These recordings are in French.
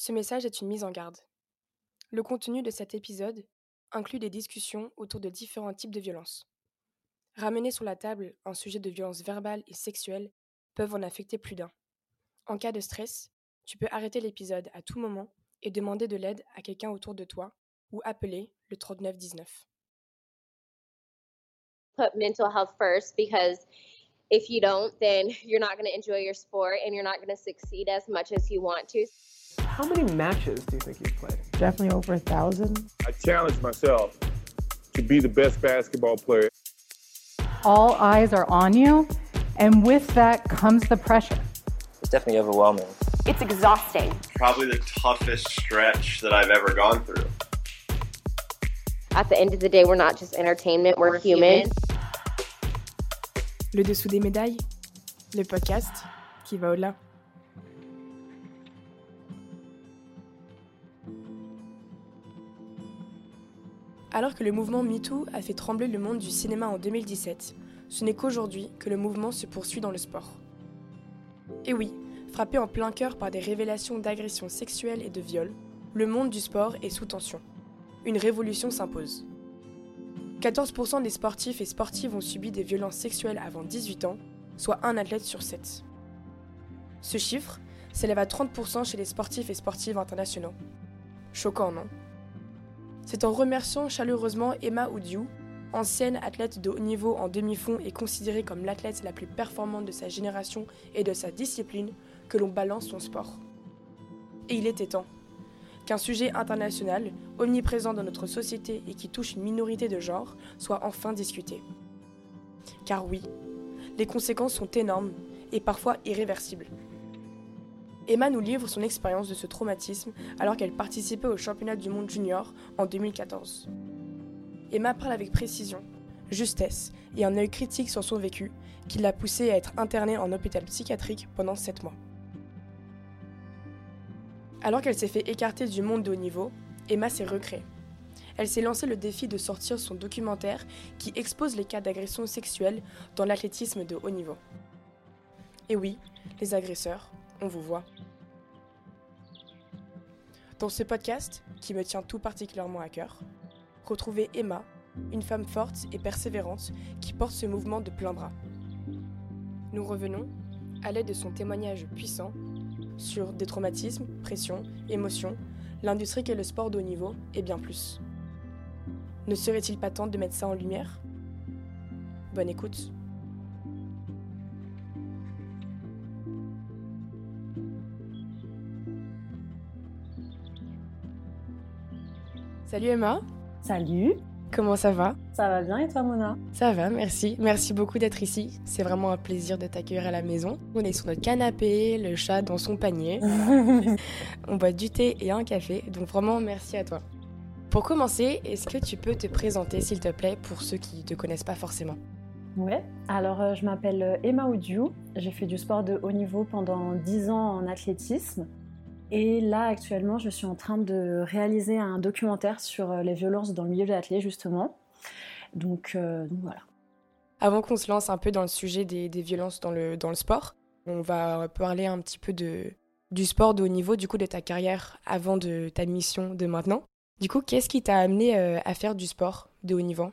Ce message est une mise en garde. Le contenu de cet épisode inclut des discussions autour de différents types de violences. Ramener sur la table un sujet de violence verbale et sexuelle peuvent en affecter plus d'un. En cas de stress, tu peux arrêter l'épisode à tout moment et demander de l'aide à quelqu'un autour de toi ou appeler le 3919. Put mental health first because if you don't, then you're not going to enjoy your sport and you're not going to succeed as much as you want to. How many matches do you think you've played? Definitely over a thousand. I challenge myself to be the best basketball player. All eyes are on you, and with that comes the pressure. It's definitely overwhelming. It's exhausting. Probably the toughest stretch that I've ever gone through. At the end of the day, we're not just entertainment, we're, human. Le dessous des médailles, le podcast qui va au-delà. Alors que le mouvement MeToo a fait trembler le monde du cinéma en 2017, ce n'est qu'aujourd'hui que le mouvement se poursuit dans le sport. Et oui, frappé en plein cœur par des révélations d'agressions sexuelles et de viols, le monde du sport est sous tension. Une révolution s'impose. 14% des sportifs et sportives ont subi des violences sexuelles avant 18 ans, soit un athlète sur 7. Ce chiffre s'élève à 30% chez les sportifs et sportives internationaux. Choquant, non? C'est en remerciant chaleureusement Emma Oudiou, ancienne athlète de haut niveau en demi-fond et considérée comme l'athlète la plus performante de sa génération et de sa discipline, que l'on balance son sport. Et il était temps qu'un sujet international, omniprésent dans notre société et qui touche une minorité de genre, soit enfin discuté. Car oui, les conséquences sont énormes et parfois irréversibles. Emma nous livre son expérience de ce traumatisme alors qu'elle participait au championnat du monde junior en 2014. Emma parle avec précision, justesse et un œil critique sur son vécu qui l'a poussée à être internée en hôpital psychiatrique pendant 7 mois. Alors qu'elle s'est fait écarter du monde de haut niveau, Emma s'est recréée. Elle s'est lancé le défi de sortir son documentaire qui expose les cas d'agression sexuelle dans l'athlétisme de haut niveau. Et oui, les agresseurs, on vous voit. Dans ce podcast, qui me tient tout particulièrement à cœur, retrouvez Emma, une femme forte et persévérante qui porte ce mouvement de plein bras. Nous revenons, à l'aide de son témoignage puissant, sur des traumatismes, pression, émotions, l'industrie qu'est le sport de haut niveau et bien plus. Ne serait-il pas temps de mettre ça en lumière? Bonne écoute. Salut Emma. Salut. Comment ça va? Ça va bien et toi Mona? Ça va, merci. Merci beaucoup d'être ici. C'est vraiment un plaisir de t'accueillir à la maison. On est sur notre canapé, le chat dans son panier. On boit du thé et un café, donc vraiment merci à toi. Pour commencer, est-ce que tu peux te présenter s'il te plaît pour ceux qui ne te connaissent pas forcément? Ouais, alors euh, je m'appelle Emma Oudiou, j'ai fait du sport de haut niveau pendant 10 ans en athlétisme. Et là, actuellement, je suis en train de réaliser un documentaire sur euh, les violences dans le milieu de l'athlète, justement. Donc, euh, donc, voilà. Avant qu'on se lance un peu dans le sujet des, des, violences dans le, dans le sport, on va parler un petit peu de, du sport de haut niveau, du coup de ta carrière avant de ta mission de maintenant. Du coup, qu'est-ce qui t'a amené euh, à faire du sport de haut niveau?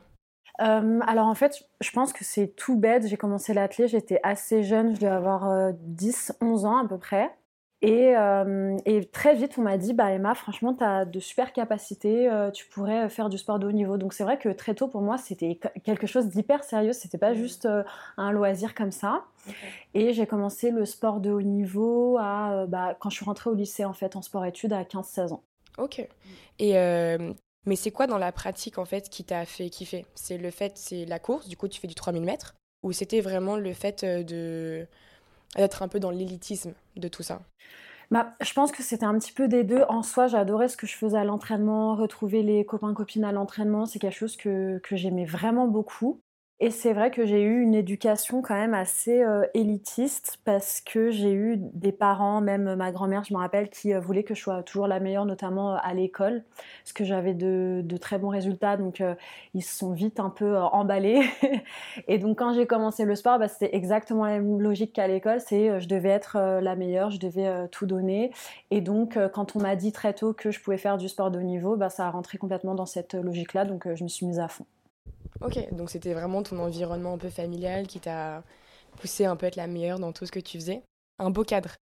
Euh, alors en fait, je pense que c'est tout bête. J'ai commencé l'athlète, j'étais assez jeune, je devais avoir euh, 10-11 ans à peu près. Et, euh, et, très vite, on m'a dit, bah Emma, franchement, tu as de super capacités, euh, tu pourrais faire du sport de haut niveau. Donc c'est vrai que très tôt, pour moi, c'était quelque chose d'hyper sérieux, c'était pas juste euh, un loisir comme ça. Okay. Et j'ai commencé le sport de haut niveau à, bah, quand je suis rentrée au lycée, en fait, en sport-études à 15-16 ans. Ok. Et mais c'est quoi dans la pratique, en fait, qui t'a fait kiffer? C'est le fait, c'est la course, du coup, tu fais du 3000 mètres, ou c'était vraiment le fait de d'être un peu dans l'élitisme de tout ça bah, je pense que c'était un petit peu des deux. En soi, j'adorais ce que je faisais à l'entraînement, retrouver les copains-copines à l'entraînement, c'est quelque chose que, que j'aimais vraiment beaucoup. Et c'est vrai que j'ai eu une éducation quand même assez euh, élitiste parce que j'ai eu des parents, même ma grand-mère, je me rappelle, qui euh, voulaient que je sois toujours la meilleure, notamment euh, à l'école, parce que j'avais de, très bons résultats. Donc ils se sont vite un peu emballés. et donc quand j'ai commencé le sport, bah, c'était exactement la même logique qu'à l'école. C'est je devais être la meilleure, je devais tout donner. Et donc quand on m'a dit très tôt que je pouvais faire du sport de haut niveau, bah, ça a rentré complètement dans cette logique-là. Donc je me suis mise à fond. Ok, donc c'était vraiment ton environnement un peu familial qui t'a poussé un peu à être la meilleure dans tout ce que tu faisais. Un beau cadre.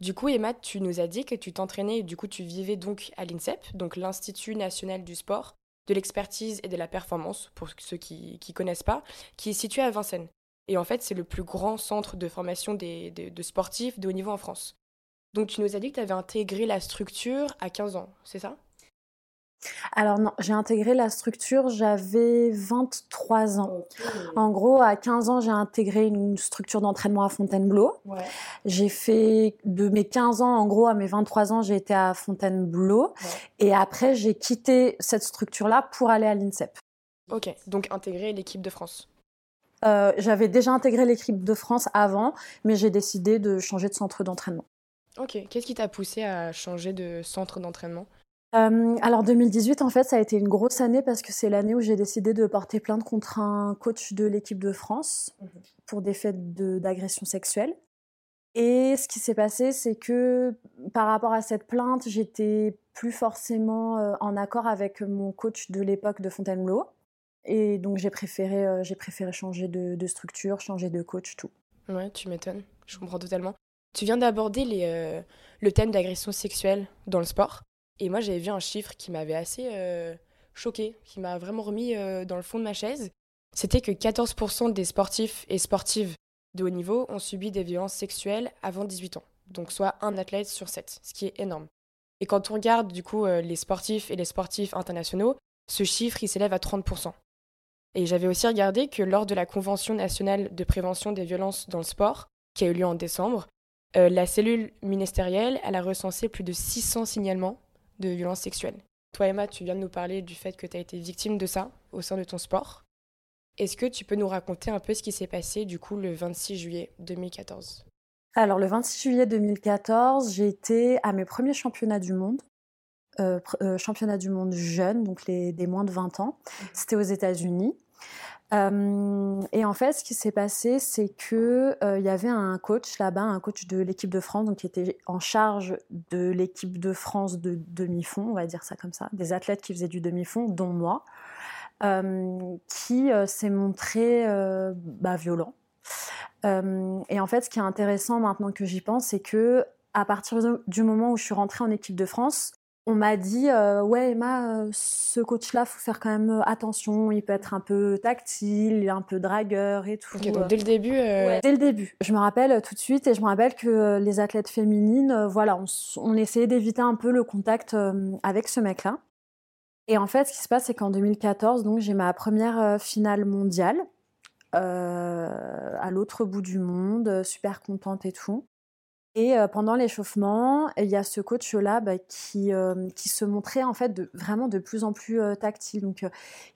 Du coup, Emma, tu nous as dit que tu t'entraînais et du coup tu vivais donc à l'INSEP, donc l'Institut national du sport, de l'expertise et de la performance, pour ceux qui ne connaissent pas, qui est situé à Vincennes. Et en fait, c'est le plus grand centre de formation des, de sportifs de haut niveau en France. Donc tu nous as dit que tu avais intégré la structure à 15 ans, c'est ça? Alors non, j'ai intégré la structure, j'avais 23 ans. En gros, à 15 ans, j'ai intégré une structure d'entraînement à Fontainebleau. J'ai fait de mes 15 ans, en gros, à mes 23 ans, j'ai été à Fontainebleau. Et après, j'ai quitté cette structure-là pour aller à l'INSEP. Ok, donc intégrer l'équipe de France. Euh, j'avais déjà intégré l'équipe de France avant, mais j'ai décidé de changer de centre d'entraînement. Ok, qu'est-ce qui t'a poussé à changer de centre d'entraînement? Euh, alors 2018, en fait, ça a été une grosse année parce que c'est l'année où j'ai décidé de porter plainte contre un coach de l'équipe de France mhm. pour des faits d'agression sexuelle. Et ce qui s'est passé, c'est que par rapport à cette plainte, j'étais plus forcément euh, en accord avec mon coach de l'époque de Fontainebleau. Et donc j'ai préféré, euh, j'ai préféré changer de, de, structure, changer de coach, tout. Ouais, tu m'étonnes. Je comprends totalement. Tu viens d'aborder le thème d'agression sexuelle dans le sport. Et moi, j'avais vu un chiffre qui m'avait assez euh, choqué, qui m'a vraiment remis euh, dans le fond de ma chaise. C'était que 14% des sportifs et sportives de haut niveau ont subi des violences sexuelles avant 18 ans. Donc soit un athlète sur sept, ce qui est énorme. Et quand on regarde du coup euh, les sportifs et les sportifs internationaux, ce chiffre il s'élève à 30%. Et j'avais aussi regardé que lors de la Convention nationale de prévention des violences dans le sport, qui a eu lieu en décembre, la cellule ministérielle elle a recensé plus de 600 signalements de violences sexuelles. Toi, Emma, tu viens de nous parler du fait que tu as été victime de ça au sein de ton sport. Est-ce que tu peux nous raconter un peu ce qui s'est passé du coup le 26 juillet 2014 Alors le 26 juillet 2014, j'ai été à mes premiers championnats du monde. Euh, euh, championnats du monde jeunes, donc les, des moins de 20 ans. Mhm. C'était aux États-Unis. Euh, et en fait, ce qui s'est passé, c'est que il y avait un coach là-bas, un coach de l'équipe de France, donc qui était en charge de l'équipe de France de demi-fond, on va dire ça comme ça, des athlètes qui faisaient du demi-fond, dont moi, qui s'est montré bah, violent. et en fait, ce qui est intéressant maintenant que j'y pense, c'est que à partir du moment où je suis rentrée en équipe de France, on m'a dit euh, ouais Emma euh, ce coach là faut faire quand même euh, attention il peut être un peu tactile un peu dragueur et tout donc dès le début dès le début. Je me rappelle tout de suite et je me rappelle que les athlètes féminines voilà on, essayait d'éviter un peu le contact avec ce mec là et en fait ce qui se passe c'est qu'en 2014 donc j'ai ma première finale mondiale à l'autre bout du monde super contente et tout et pendant l'échauffement, il y a ce coach-là bah, qui, qui se montrait en fait de, vraiment de plus en plus tactile. Donc,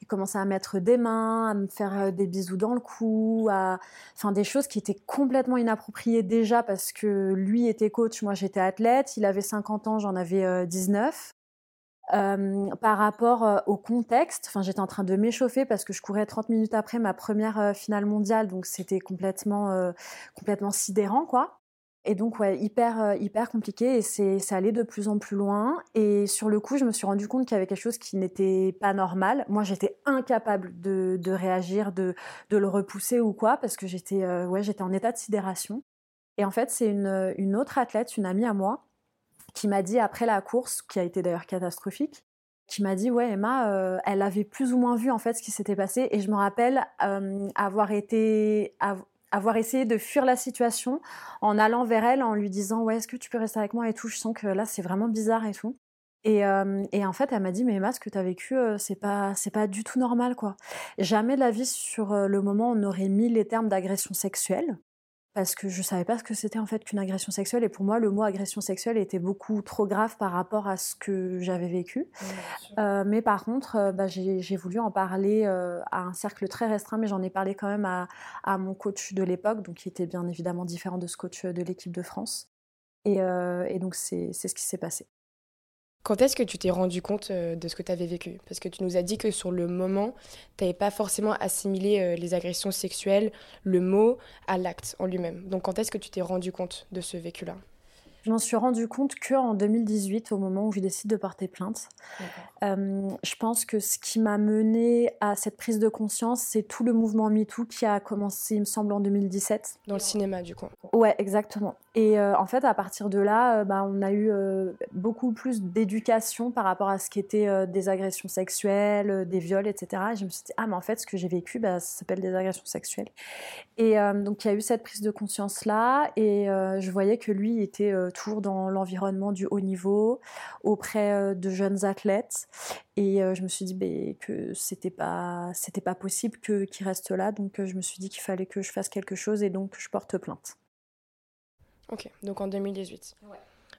il commençait à mettre des mains, à me faire des bisous dans le cou, à... enfin des choses qui étaient complètement inappropriées déjà parce que lui était coach, moi j'étais athlète, il avait 50 ans, j'en avais 19. par rapport au contexte, enfin j'étais en train de m'échauffer parce que je courais 30 minutes après ma première finale mondiale, donc c'était complètement complètement sidérant quoi. Et donc, ouais, hyper, euh, hyper compliqué et c'est, ça allait de plus en plus loin. Et sur le coup, je me suis rendu compte qu'il y avait quelque chose qui n'était pas normal. Moi, j'étais incapable de, de réagir, de, de le repousser ou quoi, parce que j'étais, euh, ouais, en état de sidération. Et en fait, c'est une, une autre athlète, une amie à moi, qui m'a dit après la course, qui a été d'ailleurs catastrophique, qui m'a dit ouais Emma, euh, elle avait plus ou moins vu en fait ce qui s'était passé et je me rappelle avoir été avoir essayé de fuir la situation en allant vers elle, en lui disant ouais est-ce que tu peux rester avec moi et tout. Je sens que là c'est vraiment bizarre et tout. Et, euh, et en fait elle m'a dit mais Emma ce que tu as vécu euh, c'est pas c'est pas du tout normal quoi. Jamais de la vie sur euh, le moment on aurait mis les termes d'agression sexuelle. Parce que je savais pas ce que c'était en fait qu'une agression sexuelle et pour moi le mot agression sexuelle était beaucoup trop grave par rapport à ce que j'avais vécu. Euh, mais par contre, euh, bah, j'ai voulu en parler euh, à un cercle très restreint, mais j'en ai parlé quand même à, à mon coach de l'époque, donc qui était bien évidemment différent de ce coach de l'équipe de France. Et, et donc c'est ce qui s'est passé. Quand est-ce que tu t'es rendu compte euh, de ce que tu avais vécu? Parce que tu nous as dit que sur le moment, tu n'avais pas forcément assimilé euh, les agressions sexuelles, le mot, à l'acte en lui-même. Donc quand est-ce que tu t'es rendu compte de ce vécu-là? Je m'en suis rendu compte qu'en 2018, au moment où je décide de porter plainte. Euh, je pense que ce qui m'a mené à cette prise de conscience, c'est tout le mouvement MeToo qui a commencé, il me semble, en 2017. Dans le cinéma, du coup. Ouais, exactement. Et euh, en fait, à partir de là, euh, bah, on a eu beaucoup plus d'éducation par rapport à ce qui était des agressions sexuelles, des viols, etc. Et je me suis dit, ah, mais en fait, ce que j'ai vécu, bah, ça s'appelle des agressions sexuelles. Et donc, il y a eu cette prise de conscience-là, et je voyais que lui était toujours dans l'environnement du haut niveau, auprès euh, de jeunes athlètes. Et euh, je me suis dit ben, que c'était pas, pas possible qu'il reste là. Donc euh, je me suis dit qu'il fallait que je fasse quelque chose et donc je porte plainte. Ok, donc en 2018.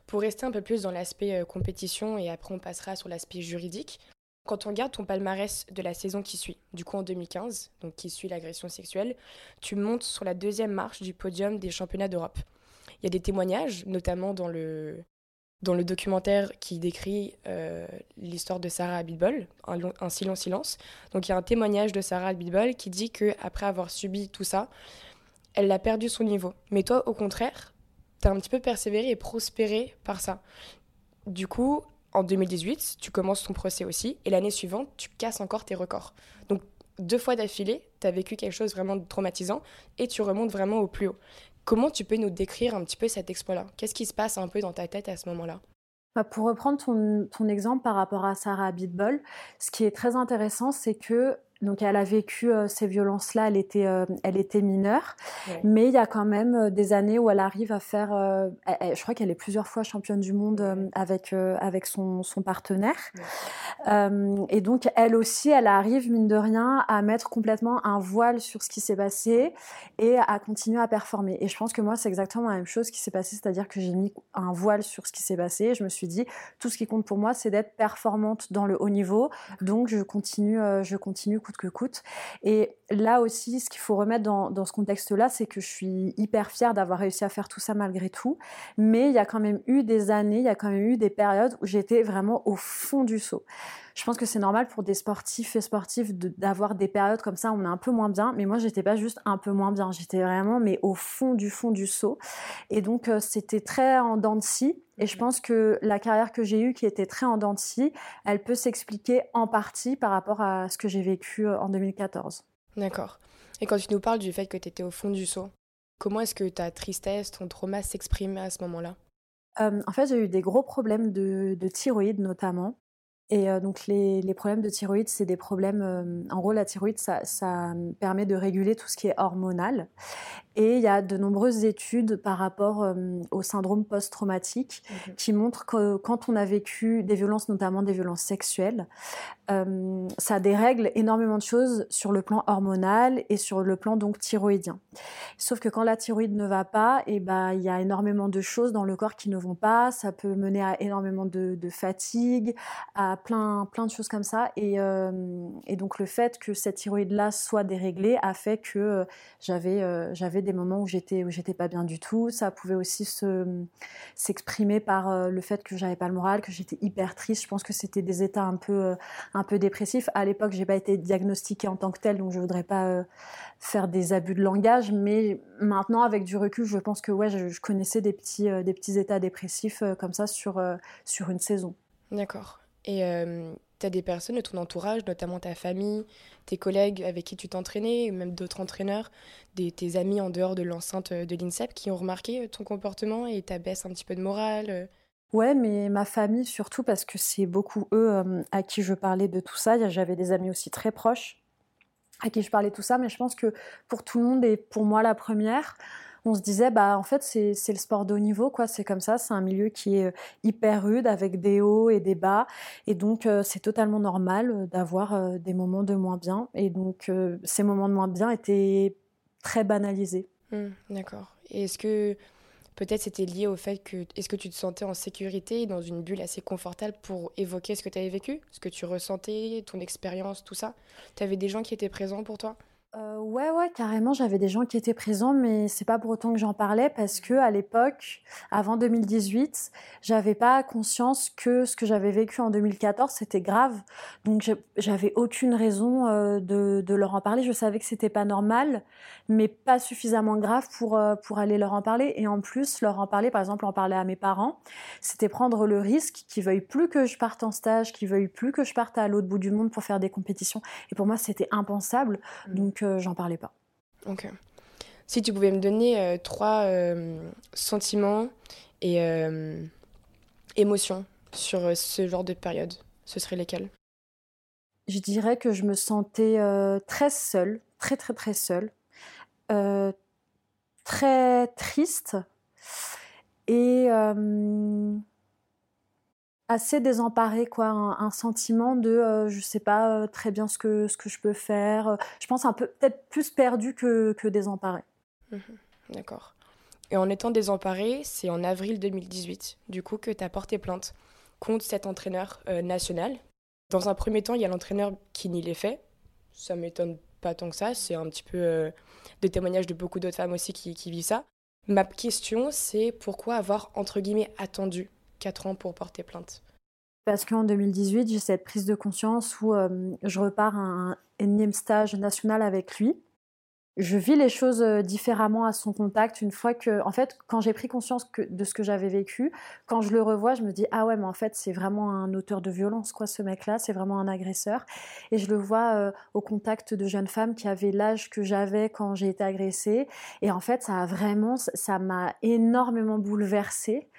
Pour rester un peu plus dans l'aspect compétition et après on passera sur l'aspect juridique, quand on regarde ton palmarès de la saison qui suit, du coup en 2015, donc qui suit l'agression sexuelle, tu montes sur la deuxième marche du podium des championnats d'Europe. Il y a des témoignages, notamment dans le, dans le documentaire qui décrit euh, l'histoire de Sarah Abitbol, un, un, si long silence. Donc il y a un témoignage de Sarah Abitbol qui dit que après avoir subi tout ça, elle a perdu son niveau. Mais toi, au contraire, tu as un petit peu persévéré et prospéré par ça. Du coup, en 2018, tu commences ton procès aussi, et l'année suivante, tu casses encore tes records. Donc deux fois d'affilée, tu as vécu quelque chose vraiment de traumatisant, et tu remontes vraiment au plus haut. Comment tu peux nous décrire un petit peu cet exploit-là? Qu'est-ce qui se passe un peu dans ta tête à ce moment-là? Bah, pour reprendre ton, exemple par rapport à Sarah Abitbol, ce qui est très intéressant, c'est que donc elle a vécu euh, ces violences-là, elle était, euh, elle était mineure, mais il y a quand même euh, des années où elle arrive à faire, je crois qu'elle est plusieurs fois championne du monde avec avec son, son partenaire, et donc elle aussi, elle arrive mine de rien à mettre complètement un voile sur ce qui s'est passé et à continuer à performer. Et je pense que moi c'est exactement la même chose qui s'est passé, c'est-à-dire que j'ai mis un voile sur ce qui s'est passé. je me suis dit tout ce qui compte pour moi, c'est d'être performante dans le haut niveau, donc je continue, je continue que coûte. Et là aussi, ce qu'il faut remettre dans, ce contexte-là, c'est que je suis hyper fière d'avoir réussi à faire tout ça malgré tout. Mais il y a quand même eu des années, il y a quand même eu des périodes où j'étais vraiment au fond du saut. Je pense que c'est normal pour des sportifs et sportifs d'avoir des périodes comme ça où on est un peu moins bien. Mais moi, j'étais pas juste un peu moins bien. J'étais vraiment, mais au fond du fond du saut. Et donc, euh, c'était très en dents de scie. Et je pense que la carrière que j'ai eue, qui était très en dents de scie, elle peut s'expliquer en partie par rapport à ce que j'ai vécu euh, en 2014. D'accord. Et quand tu nous parles du fait que tu étais au fond du saut, comment est-ce que ta tristesse, ton trauma s'exprimait à ce moment-là? Euh, En fait, j'ai eu des gros problèmes de, de thyroïde notamment. Et euh, donc les, les, problèmes de thyroïde, c'est des problèmes. Euh, en gros, la thyroïde, ça, ça, permet de réguler tout ce qui est hormonal. Et il y a de nombreuses études par rapport euh, au syndrome post-traumatique qui montrent que quand on a vécu des violences, notamment des violences sexuelles, euh, ça dérègle énormément de choses sur le plan hormonal et sur le plan donc thyroïdien. Sauf que quand la thyroïde ne va pas, et eh ben il y a énormément de choses dans le corps qui ne vont pas. Ça peut mener à énormément de, de fatigue, à plein de choses comme ça. Et, euh, et donc le fait que cette thyroïde là soit déréglée a fait que euh, j'avais euh, j'avais des moments où j'étais où j'étais pas bien du tout. Ça pouvait aussi se s'exprimer par le fait que j'avais pas le moral, que j'étais hyper triste. Je pense que c'était des états un peu un peu dépressif. À l'époque, j'ai pas été diagnostiquée en tant que telle, donc je voudrais pas faire des abus de langage. Mais maintenant, avec du recul, je pense que ouais, je, connaissais des petits, des petits états dépressifs comme ça sur, sur une saison. D'accord. Et tu as des personnes de ton entourage, notamment ta famille, tes collègues avec qui tu t'entraînais, même d'autres entraîneurs, tes amis en dehors de l'enceinte de l'INSEP qui ont remarqué ton comportement et ta baisse un petit peu de morale Ouais, mais ma famille surtout parce que c'est beaucoup eux euh, à qui je parlais de tout ça. J'avais des amis aussi très proches à qui je parlais tout ça, mais je pense que pour tout le monde et pour moi la première, on se disait bah en fait c'est le sport de haut niveau quoi, c'est comme ça, c'est un milieu qui est euh, hyper rude avec des hauts et des bas. Et donc euh, c'est totalement normal d'avoir des moments de moins bien. Et donc ces moments de moins bien étaient très banalisés. Mmh, d'accord. Et est-ce que peut-être c'était lié au fait que est-ce que tu te sentais en sécurité dans une bulle assez confortable pour évoquer ce que tu avais vécu, ce que tu ressentais, ton expérience, tout ça? Tu avais des gens qui étaient présents pour toi? Euh, ouais, ouais, carrément, j'avais des gens qui étaient présents, mais c'est pas pour autant que j'en parlais parce que à l'époque, avant 2018, j'avais pas conscience que ce que j'avais vécu en 2014 c'était grave. Donc j'avais aucune raison euh, de, de, leur en parler. Je savais que c'était pas normal, mais pas suffisamment grave pour euh, pour aller leur en parler. Et en plus, leur en parler, par exemple, en parler à mes parents, c'était prendre le risque qu'ils veuillent plus que je parte en stage, qu'ils veuillent plus que je parte à l'autre bout du monde pour faire des compétitions. Et pour moi, c'était impensable. Mmh. Donc j'en parlais pas. Ok. Si tu pouvais me donner euh, trois euh, sentiments et euh, émotions sur ce genre de période, ce seraient lesquels? Je dirais que je me sentais très seule, très très très seule, très triste et assez désemparée, quoi, un, sentiment de euh, je sais pas euh, très bien ce que, ce que je peux faire. Euh, je pense un peu peut-être plus perdu que, que désemparée. Mhm. D'accord. Et en étant désemparée, c'est en avril 2018, du coup, que tu as porté plainte contre cet entraîneur national. Dans un premier temps, il y a l'entraîneur qui n'y l'est fait. Ça m'étonne pas tant que ça. C'est un petit peu de témoignages de beaucoup d'autres femmes aussi qui, qui vivent ça. Ma question, c'est pourquoi avoir, entre guillemets, attendu 4 ans pour porter plainte Parce qu'en 2018, j'ai cette prise de conscience où euh, je repars à un énième stage national avec lui. Je vis les choses euh, différemment à son contact une fois que, en fait, quand j'ai pris conscience de ce que j'avais vécu, quand je le revois, je me dis ah ouais, mais en fait c'est vraiment un auteur de violence quoi, ce mec-là, c'est vraiment un agresseur. Et je le vois euh, au contact de jeunes femmes qui avaient l'âge que j'avais quand j'ai été agressée. Et en fait, ça a vraiment, ça m'a énormément bouleversée.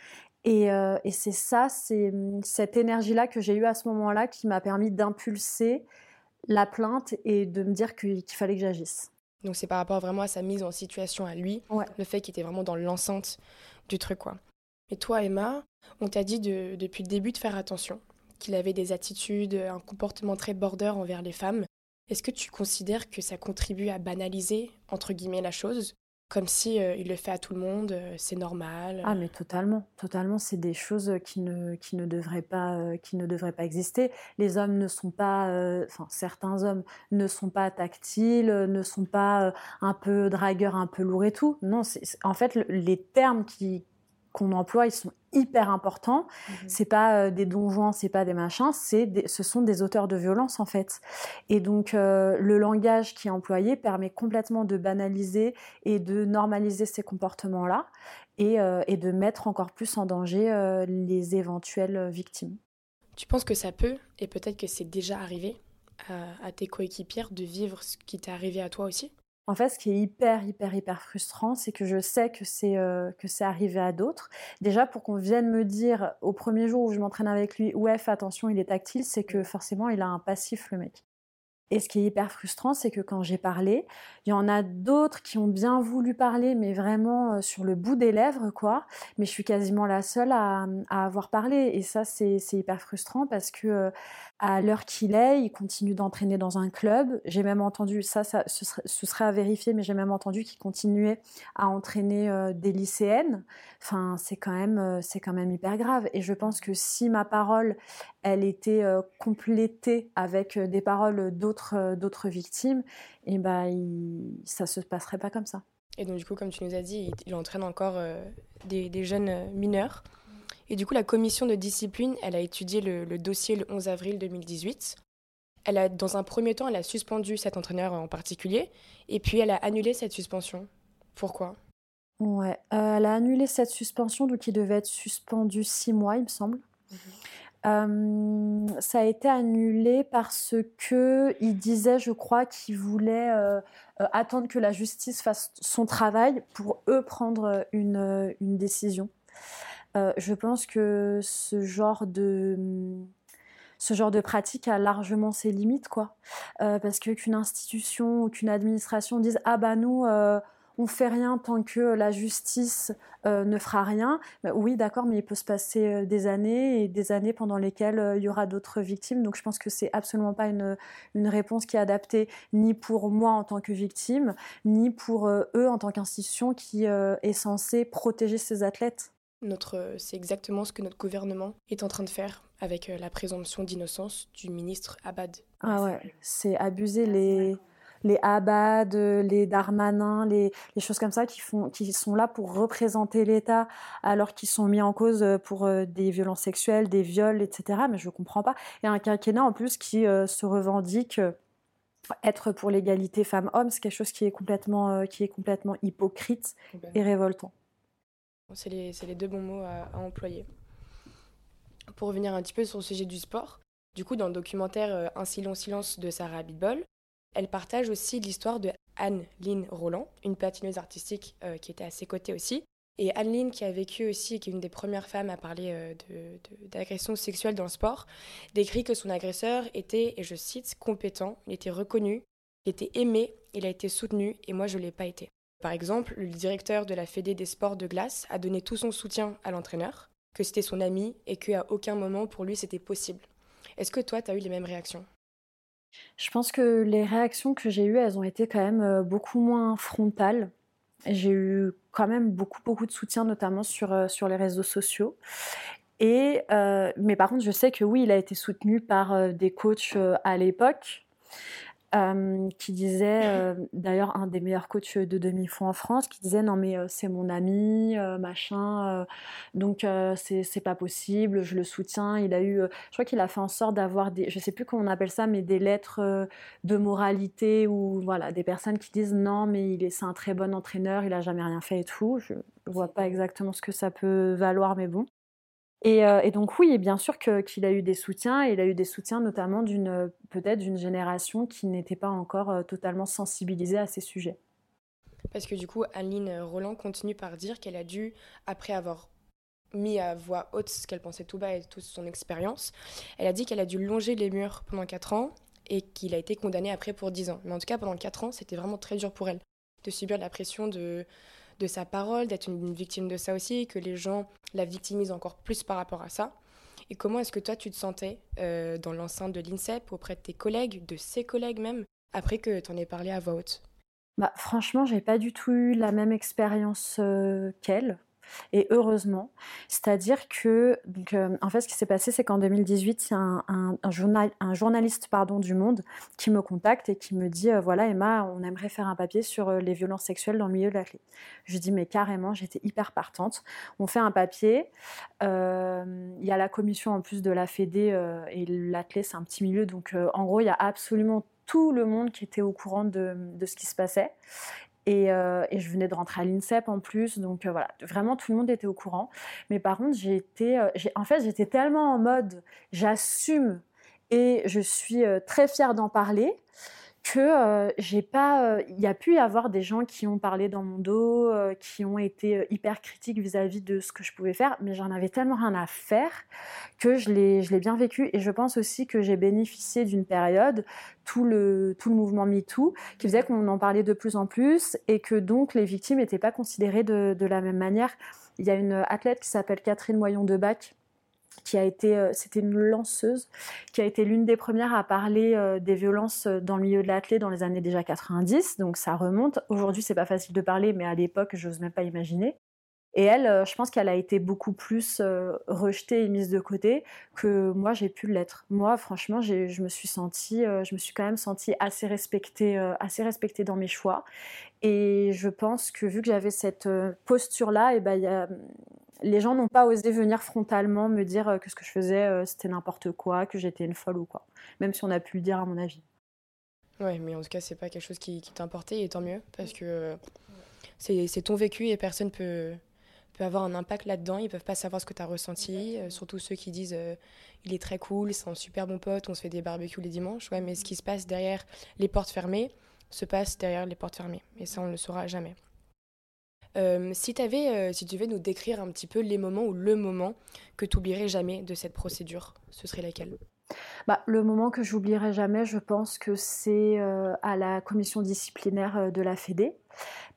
Euh, et, c'est ça, c'est hum, cette énergie-là que j'ai eue à ce moment-là qui m'a permis d'impulser la plainte et de me dire qu'il fallait que j'agisse. Donc c'est par rapport vraiment à sa mise en situation à lui, le fait qu'il était vraiment dans l'enceinte du truc quoi. Et toi Emma, on t'a dit depuis le début de faire attention, qu'il avait des attitudes, un comportement très border envers les femmes. Est-ce que tu considères que ça contribue à banaliser entre guillemets la chose? Comme si euh, il le fait à tout le monde, euh, c'est normal. Ah mais totalement, totalement, c'est des choses qui ne qui ne devraient pas euh, qui ne devraient pas exister. Les hommes ne sont pas, enfin certains hommes ne sont pas tactiles, ne sont pas un peu dragueurs, un peu lourds et tout. Non, en fait les termes qui qu'on emploie, ils sont hyper importants. Ce mhm. C'est pas euh, des donjons, c'est pas des machins, c'est ce sont des auteurs de violence en fait. Et donc euh, le langage qui est employé permet complètement de banaliser et de normaliser ces comportements-là et, euh, et, de mettre encore plus en danger les éventuelles victimes. Tu penses que ça peut, et peut-être que c'est déjà arrivé à, à tes coéquipières de vivre ce qui t'est arrivé à toi aussi? En fait, ce qui est hyper, hyper, hyper frustrant, c'est que je sais que c'est euh, que c'est arrivé à d'autres. Déjà, pour qu'on vienne me dire au premier jour où je m'entraîne avec lui, ouais, attention, il est tactile, c'est que forcément, il a un passif, le mec. Et ce qui est hyper frustrant, c'est que quand j'ai parlé, il y en a d'autres qui ont bien voulu parler, mais vraiment euh, sur le bout des lèvres, quoi. Mais je suis quasiment la seule à, avoir parlé. Et ça, c'est hyper frustrant parce que euh, à l'heure qu'il est, il continue d'entraîner dans un club. J'ai même entendu, ça, ça ce, serait, à vérifier, mais j'ai même entendu qu'il continuait à entraîner euh, des lycéennes. Enfin, c'est quand même, c'est quand même hyper grave. Et je pense que si ma parole, elle était complétée avec des paroles d'autres, d'autres victimes, et ben, il, ça se passerait pas comme ça. Et donc, du coup, comme tu nous as dit, il, entraîne encore des, des, jeunes mineurs. Et du coup, la commission de discipline, elle a étudié le, dossier le 11 avril 2018. Elle a, dans un premier temps, elle a suspendu cet entraîneur en particulier, et puis elle a annulé cette suspension. Pourquoi? Ouais, euh, elle a annulé cette suspension, donc il devait être suspendu six mois, il me semble. Mhm. Euh, ça a été annulé parce que il disait, je crois, qu'il voulait euh, attendre que la justice fasse son travail pour eux prendre une, décision. Euh, je pense que ce genre de ce genre de pratique a largement ses limites, quoi. Euh, parce que qu'une institution ou qu'une administration dise ah bah nous euh, on fait rien tant que la justice euh, ne fera rien. oui, d'accord, mais il peut se passer euh, des années et des années pendant lesquelles euh, il y aura d'autres victimes. Donc je pense que c'est absolument pas une, une, réponse qui est adaptée ni pour moi en tant que victime, ni pour eux en tant qu'institution qui est censée protéger ces athlètes. Notre, c'est exactement ce que notre gouvernement est en train de faire avec la présomption d'innocence du ministre Abad. Ah ouais, c'est abuser les les Abad, les Darmanin, les, choses comme ça qui, font, qui sont là pour représenter l'État alors qu'ils sont mis en cause pour euh, des violences sexuelles, des viols, etc. Mais je ne comprends pas. Et un quinquennat en plus qui euh, se revendique euh, être pour l'égalité femmes-hommes, c'est quelque chose qui est complètement, qui est complètement hypocrite et révoltant. C'est les, les, deux bons mots à, à, employer. Pour revenir un petit peu sur le sujet du sport, du coup, dans le documentaire Un si long silence de Sarah Abitbol, elle partage aussi l'histoire de Anne-Lynne Roland, une patineuse artistique euh, qui était à ses côtés aussi. Et Anne-Lynne, qui a vécu aussi, qui est une des premières femmes à parler euh, d'agression sexuelle dans le sport, décrit que son agresseur était, et je cite, compétent, il était reconnu, il était aimé, il a été soutenu, et moi je ne l'ai pas été. Par exemple, le directeur de la Fédé des sports de glace a donné tout son soutien à l'entraîneur, que c'était son ami et qu'à aucun moment pour lui c'était possible. Est-ce que toi, tu as eu les mêmes réactions? Je pense que les réactions que j'ai eues, elles ont été quand même euh, beaucoup moins frontales. J'ai eu quand même beaucoup, beaucoup de soutien, notamment sur, euh, sur les réseaux sociaux. Et, euh, mais par contre, je sais que oui, il a été soutenu par des coachs à l'époque. Euh, qui disait, euh, d'ailleurs un des meilleurs coachs de demi-fond en France, qui disait non mais euh, c'est mon ami, machin, donc c'est pas possible, je le soutiens. Il a eu, je crois qu'il a fait en sorte d'avoir des, je sais plus comment on appelle ça, mais des lettres de moralité ou voilà des personnes qui disent non mais il est c'est un très bon entraîneur, il a jamais rien fait et tout. Je vois pas exactement ce que ça peut valoir, mais bon. Euh, et, donc oui, bien sûr qu'il a eu des soutiens, et il a eu des soutiens notamment d'une peut-être d'une génération qui n'était pas encore euh, totalement sensibilisée à ces sujets. Parce que du coup, Aline Roland continue par dire qu'elle a dû, après avoir mis à voix haute ce qu'elle pensait tout bas et toute son expérience, elle a dit qu'elle a dû longer les murs pendant 4 ans et qu'il a été condamné après pour 10 ans. Mais en tout cas, pendant 4 ans, c'était vraiment très dur pour elle de subir la pression de, de sa parole, d'être une, victime de ça aussi, que les gens la victimisent encore plus par rapport à ça. Et comment est-ce que toi, tu te sentais euh, dans l'enceinte de l'INSEP, auprès de tes collègues, de ses collègues même, après que tu en aies parlé à voix haute? Bah, Franchement, j'ai pas du tout eu la même expérience euh, qu'elle et heureusement. C'est-à-dire que, euh, en fait, ce qui s'est passé, c'est qu'en 2018, il y a un, journal, un, journaliste du Monde qui me contacte et qui me dit euh, Voilà, Emma, on aimerait faire un papier sur euh, les violences sexuelles dans le milieu de la clé. Je dis Mais carrément, j'étais hyper partante. On fait un papier. Il y a la commission en plus de la Fédé et l'athlète, c'est un petit milieu. Donc, en gros, il y a absolument tout le monde qui était au courant de ce qui se passait. Euh, et, je venais de rentrer à l'INSEP en plus, donc euh, voilà, vraiment tout le monde était au courant. Mais par contre, j'ai été, euh, en fait, j'étais tellement en mode, j'assume et je suis très fière d'en parler que euh, j'ai pas, euh, il y a pu y avoir des gens qui ont parlé dans mon dos, euh, qui ont été hyper critiques vis-à-vis de ce que je pouvais faire, mais j'en avais tellement rien à faire que je l'ai, bien vécu et je pense aussi que j'ai bénéficié d'une période, tout le, tout le mouvement MeToo, qui faisait qu'on en parlait de plus en plus et que donc les victimes n'étaient pas considérées de, de la même manière. Il y a une athlète qui s'appelle Catherine Moyon de Bac qui a été, euh, c'était une lanceuse, qui a été l'une des premières à parler euh, des violences euh, dans le milieu de l'athlète dans les années déjà 90, donc ça remonte. Aujourd'hui, c'est pas facile de parler, mais à l'époque, j'ose même pas imaginer. Et elle, je pense qu'elle a été beaucoup plus rejetée et mise de côté que moi j'ai pu l'être. Moi, franchement, je me suis sentie, je me suis quand même sentie assez respectée, assez respectée dans mes choix. Et je pense que vu que j'avais cette posture-là, et eh ben, y a, les gens n'ont pas osé venir frontalement me dire euh, que ce que je faisais, euh, c'était n'importe quoi, que j'étais une folle ou quoi. Même si on a pu le dire à mon avis. Ouais, mais en tout cas, c'est pas quelque chose qui, qui t'a et tant mieux, parce que euh, c'est ton vécu et personne peut, peut avoir un impact là-dedans. Ils peuvent pas savoir ce que tu as ressenti, surtout ceux qui disent il est très cool, c'est un super bon pote, on se fait des barbecues les dimanches. Ouais, mais ce qui se passe derrière les portes fermées se passe derrière les portes fermées. Et ça, on ne le saura jamais. Euh, si, avais, euh, si tu devais nous décrire un petit peu les moments ou le moment que tu oublierais jamais de cette procédure, ce serait laquelle? Bah, le moment que j'oublierai jamais, je pense que c'est euh, à la commission disciplinaire de la Fédé,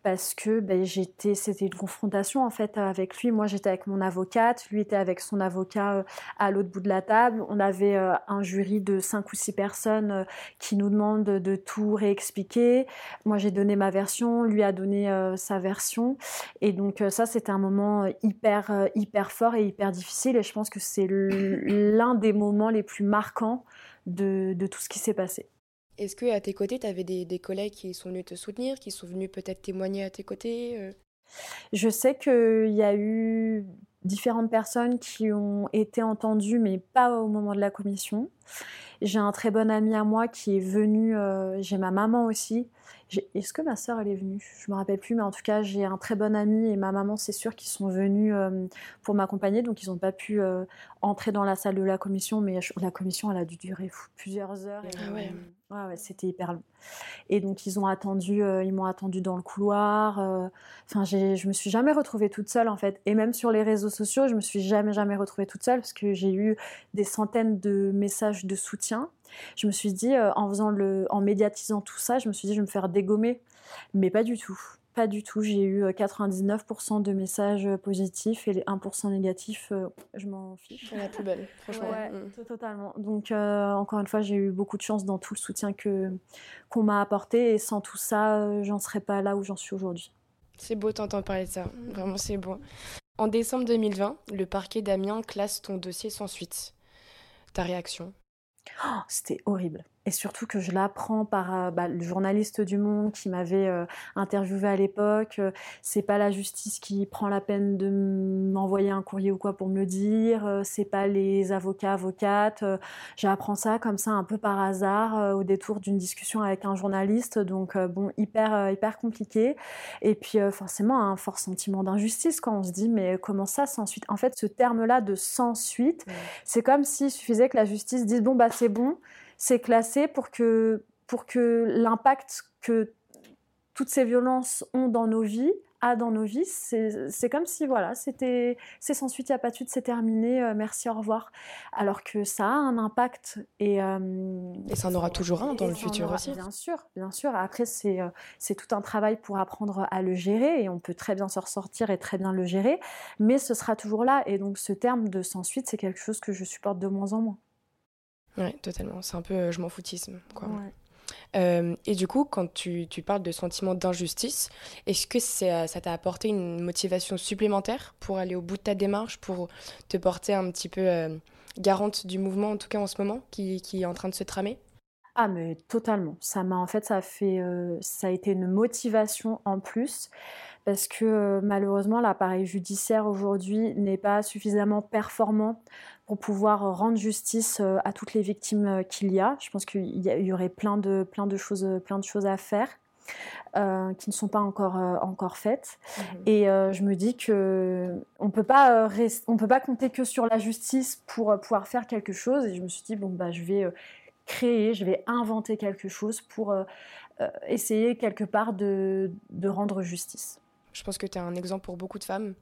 parce que ben, j'étais, c'était une confrontation en fait avec lui. Moi, j'étais avec mon avocate, lui était avec son avocat euh, à l'autre bout de la table. On avait euh, un jury de cinq ou six personnes euh, qui nous demandent de tout réexpliquer. Moi, j'ai donné ma version, lui a donné sa version, et donc ça, c'était un moment hyper hyper fort et hyper difficile. Et je pense que c'est l'un des moments les plus marquants de, de tout ce qui s'est passé. Est-ce que à tes côtés, tu avais des, collègues qui sont venus te soutenir, qui sont venus peut-être témoigner à tes côtés euh? Je sais qu'il y a eu différentes personnes qui ont été entendues, mais pas au moment de la commission. J'ai un très bon ami à moi qui est venu, euh, j'ai ma maman aussi. Est-ce que ma sœur elle est venue? Je me rappelle plus, mais en tout cas j'ai un très bon ami et ma maman c'est sûr qu'ils sont venus euh, pour m'accompagner, donc ils n'ont pas pu entrer dans la salle de la commission, mais la commission elle a dû durer plusieurs heures. ah ouais. Ouais, c'était hyper long. Et donc ils ont attendu, euh, ils m'ont attendu dans le couloir. Euh, enfin, je me suis jamais retrouvée toute seule en fait. Et même sur les réseaux sociaux, je me suis jamais jamais retrouvée toute seule parce que j'ai eu des centaines de messages de soutien. Je me suis dit, euh, en faisant le, en médiatisant tout ça, je me suis dit, je vais me faire dégommer, mais pas du tout. Pas du tout. J'ai eu 99% euh, de messages euh, positifs et les 1% négatifs, euh, je m'en fiche. la poubelle, franchement. Ouais, mm. totalement. Donc, encore une fois, j'ai eu beaucoup de chance dans tout le soutien que, qu'on m'a apporté. Et sans tout ça, j'en serais pas là où j'en suis aujourd'hui. C'est beau t'entendre parler de ça. Vraiment, c'est beau. En décembre 2020, le parquet d'Amiens classe ton dossier sans suite. Ta réaction? Oh, C'était horrible et surtout que je l'apprends par euh, bah, le journaliste du Monde qui m'avait euh, interviewé à l'époque. Euh, c'est pas la justice qui prend la peine de m'envoyer un courrier ou quoi pour me le dire. c'est pas les avocats avocates. J'apprends ça comme ça un peu par hasard au détour d'une discussion avec un journaliste. Donc bon, hyper hyper compliqué. Et puis forcément un fort sentiment d'injustice quand on se dit mais comment ça sans suite. En fait, ce terme-là de sans suite, c'est comme s'il suffisait que la justice dise bon bah c'est bon c'est classé pour que, pour que l'impact que toutes ces violences ont dans nos vies, a dans nos vies, c'est comme si voilà, c'était c'est sans suite, il n'y a pas de suite, c'est terminé, euh, merci, au revoir. Alors que ça a un impact et euh, et ça en aura toujours un dans le futur aussi. Bien sûr, bien sûr. Après c'est euh, c'est tout un travail pour apprendre à le gérer et on peut très bien s'en ressortir et très bien le gérer, mais ce sera toujours là et donc ce terme de sans suite, c'est quelque chose que je supporte de moins en moins. Oui, totalement. C'est un peu euh, je m'en foutisme. Quoi. Euh, et du coup, quand tu, tu parles de sentiment d'injustice, est-ce que ça t'a apporté une motivation supplémentaire pour aller au bout de ta démarche, pour te porter un petit peu euh, garante du mouvement, en tout cas en ce moment, qui, qui est en train de se tramer? Ah mais totalement. Ça m'a en fait ça a fait ça a été une motivation en plus parce que malheureusement l'appareil judiciaire aujourd'hui n'est pas suffisamment performant pour pouvoir rendre justice euh, à toutes les victimes euh, qu'il y a. Je pense qu'il y, aurait plein de, plein de, choses, plein de choses à faire. Euh, qui ne sont pas encore, encore faites. Mhm. Et je me dis que on peut pas on peut pas compter que sur la justice pour pouvoir faire quelque chose. Et je me suis dit bon bah je vais créer, je vais inventer quelque chose pour essayer quelque part de, de rendre justice. Je pense que tu es un exemple pour beaucoup de femmes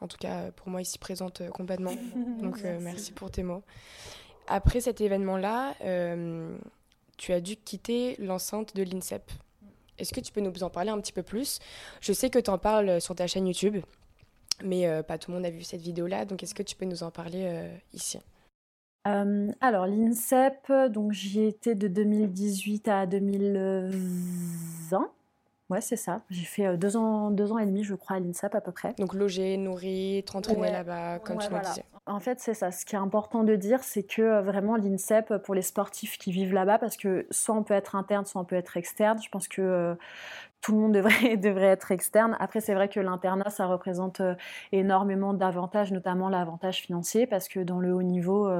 en tout cas pour moi ici présente euh, complètement. Donc euh, merci. pour tes mots. Après cet événement-là, euh, tu as dû quitter l'enceinte de l'INSEP. Est-ce que tu peux nous en parler un petit peu plus? Je sais que tu en parles sur ta chaîne YouTube, mais pas tout le monde a vu cette vidéo-là, donc est-ce que tu peux nous en parler ici? Alors l'INSEP, donc j'y étais de 2018 à 2020. Ouais, c'est ça. J'ai fait euh, deux, ans, deux ans et demi, je crois, à l'INSAP à peu près. Donc logé, nourri, t'entraîner là-bas, comme tu voilà. disais. En fait, c'est ça. Ce qui est important de dire, c'est que euh, vraiment l'INSEP, pour les sportifs qui vivent là-bas, parce que soit on peut être interne, soit on peut être externe, je pense que euh, tout le monde devrait, devrait être externe. Après, c'est vrai que l'internat, ça représente énormément d'avantages, notamment l'avantage financier, parce que dans le haut niveau,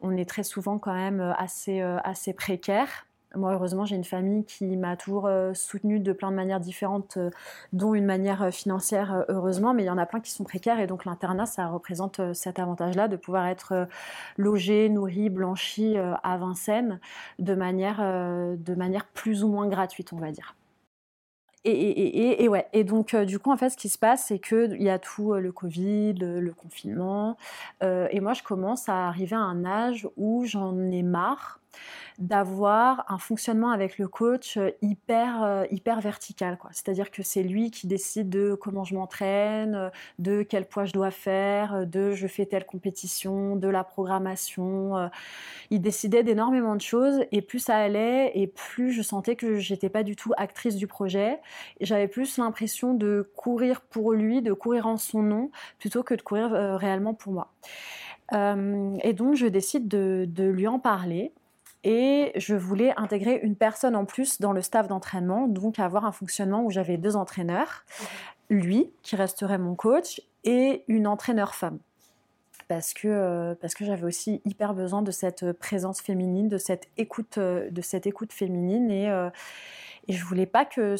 on est très souvent quand même assez, assez précaire. Moi, heureusement, j'ai une famille qui m'a toujours euh, soutenue de plein de manières différentes, euh, dont une manière euh, financière, heureusement, mais il y en a plein qui sont précaires et donc l'internat, ça représente cet avantage-là de pouvoir être logé, nourri, blanchi à Vincennes de manière, de manière plus ou moins gratuite, on va dire. Et, et, et, ouais. Et donc, du coup, en fait, ce qui se passe, c'est qu'il y a tout le Covid, le confinement. et moi, je commence à arriver à un âge où j'en ai marre d'avoir un fonctionnement avec le coach euh, hyper, euh, hyper vertical. C'est-à-dire que c'est lui qui décide de comment je m'entraîne, euh, de quel poids je dois faire, de je fais telle compétition, de la programmation. Il décidait d'énormément de choses et plus ça allait et plus je sentais que j'étais pas du tout actrice du projet. J'avais plus l'impression de courir pour lui, de courir en son nom, plutôt que de courir réellement pour moi. et donc je décide de, de lui en parler et je voulais intégrer une personne en plus dans le staff d'entraînement, donc avoir un fonctionnement où j'avais deux entraîneurs, lui qui resterait mon coach et une entraîneur femme. Parce que, euh, parce que j'avais aussi hyper besoin de cette présence féminine, de cette écoute, euh, de cette écoute féminine et, euh, je voulais pas que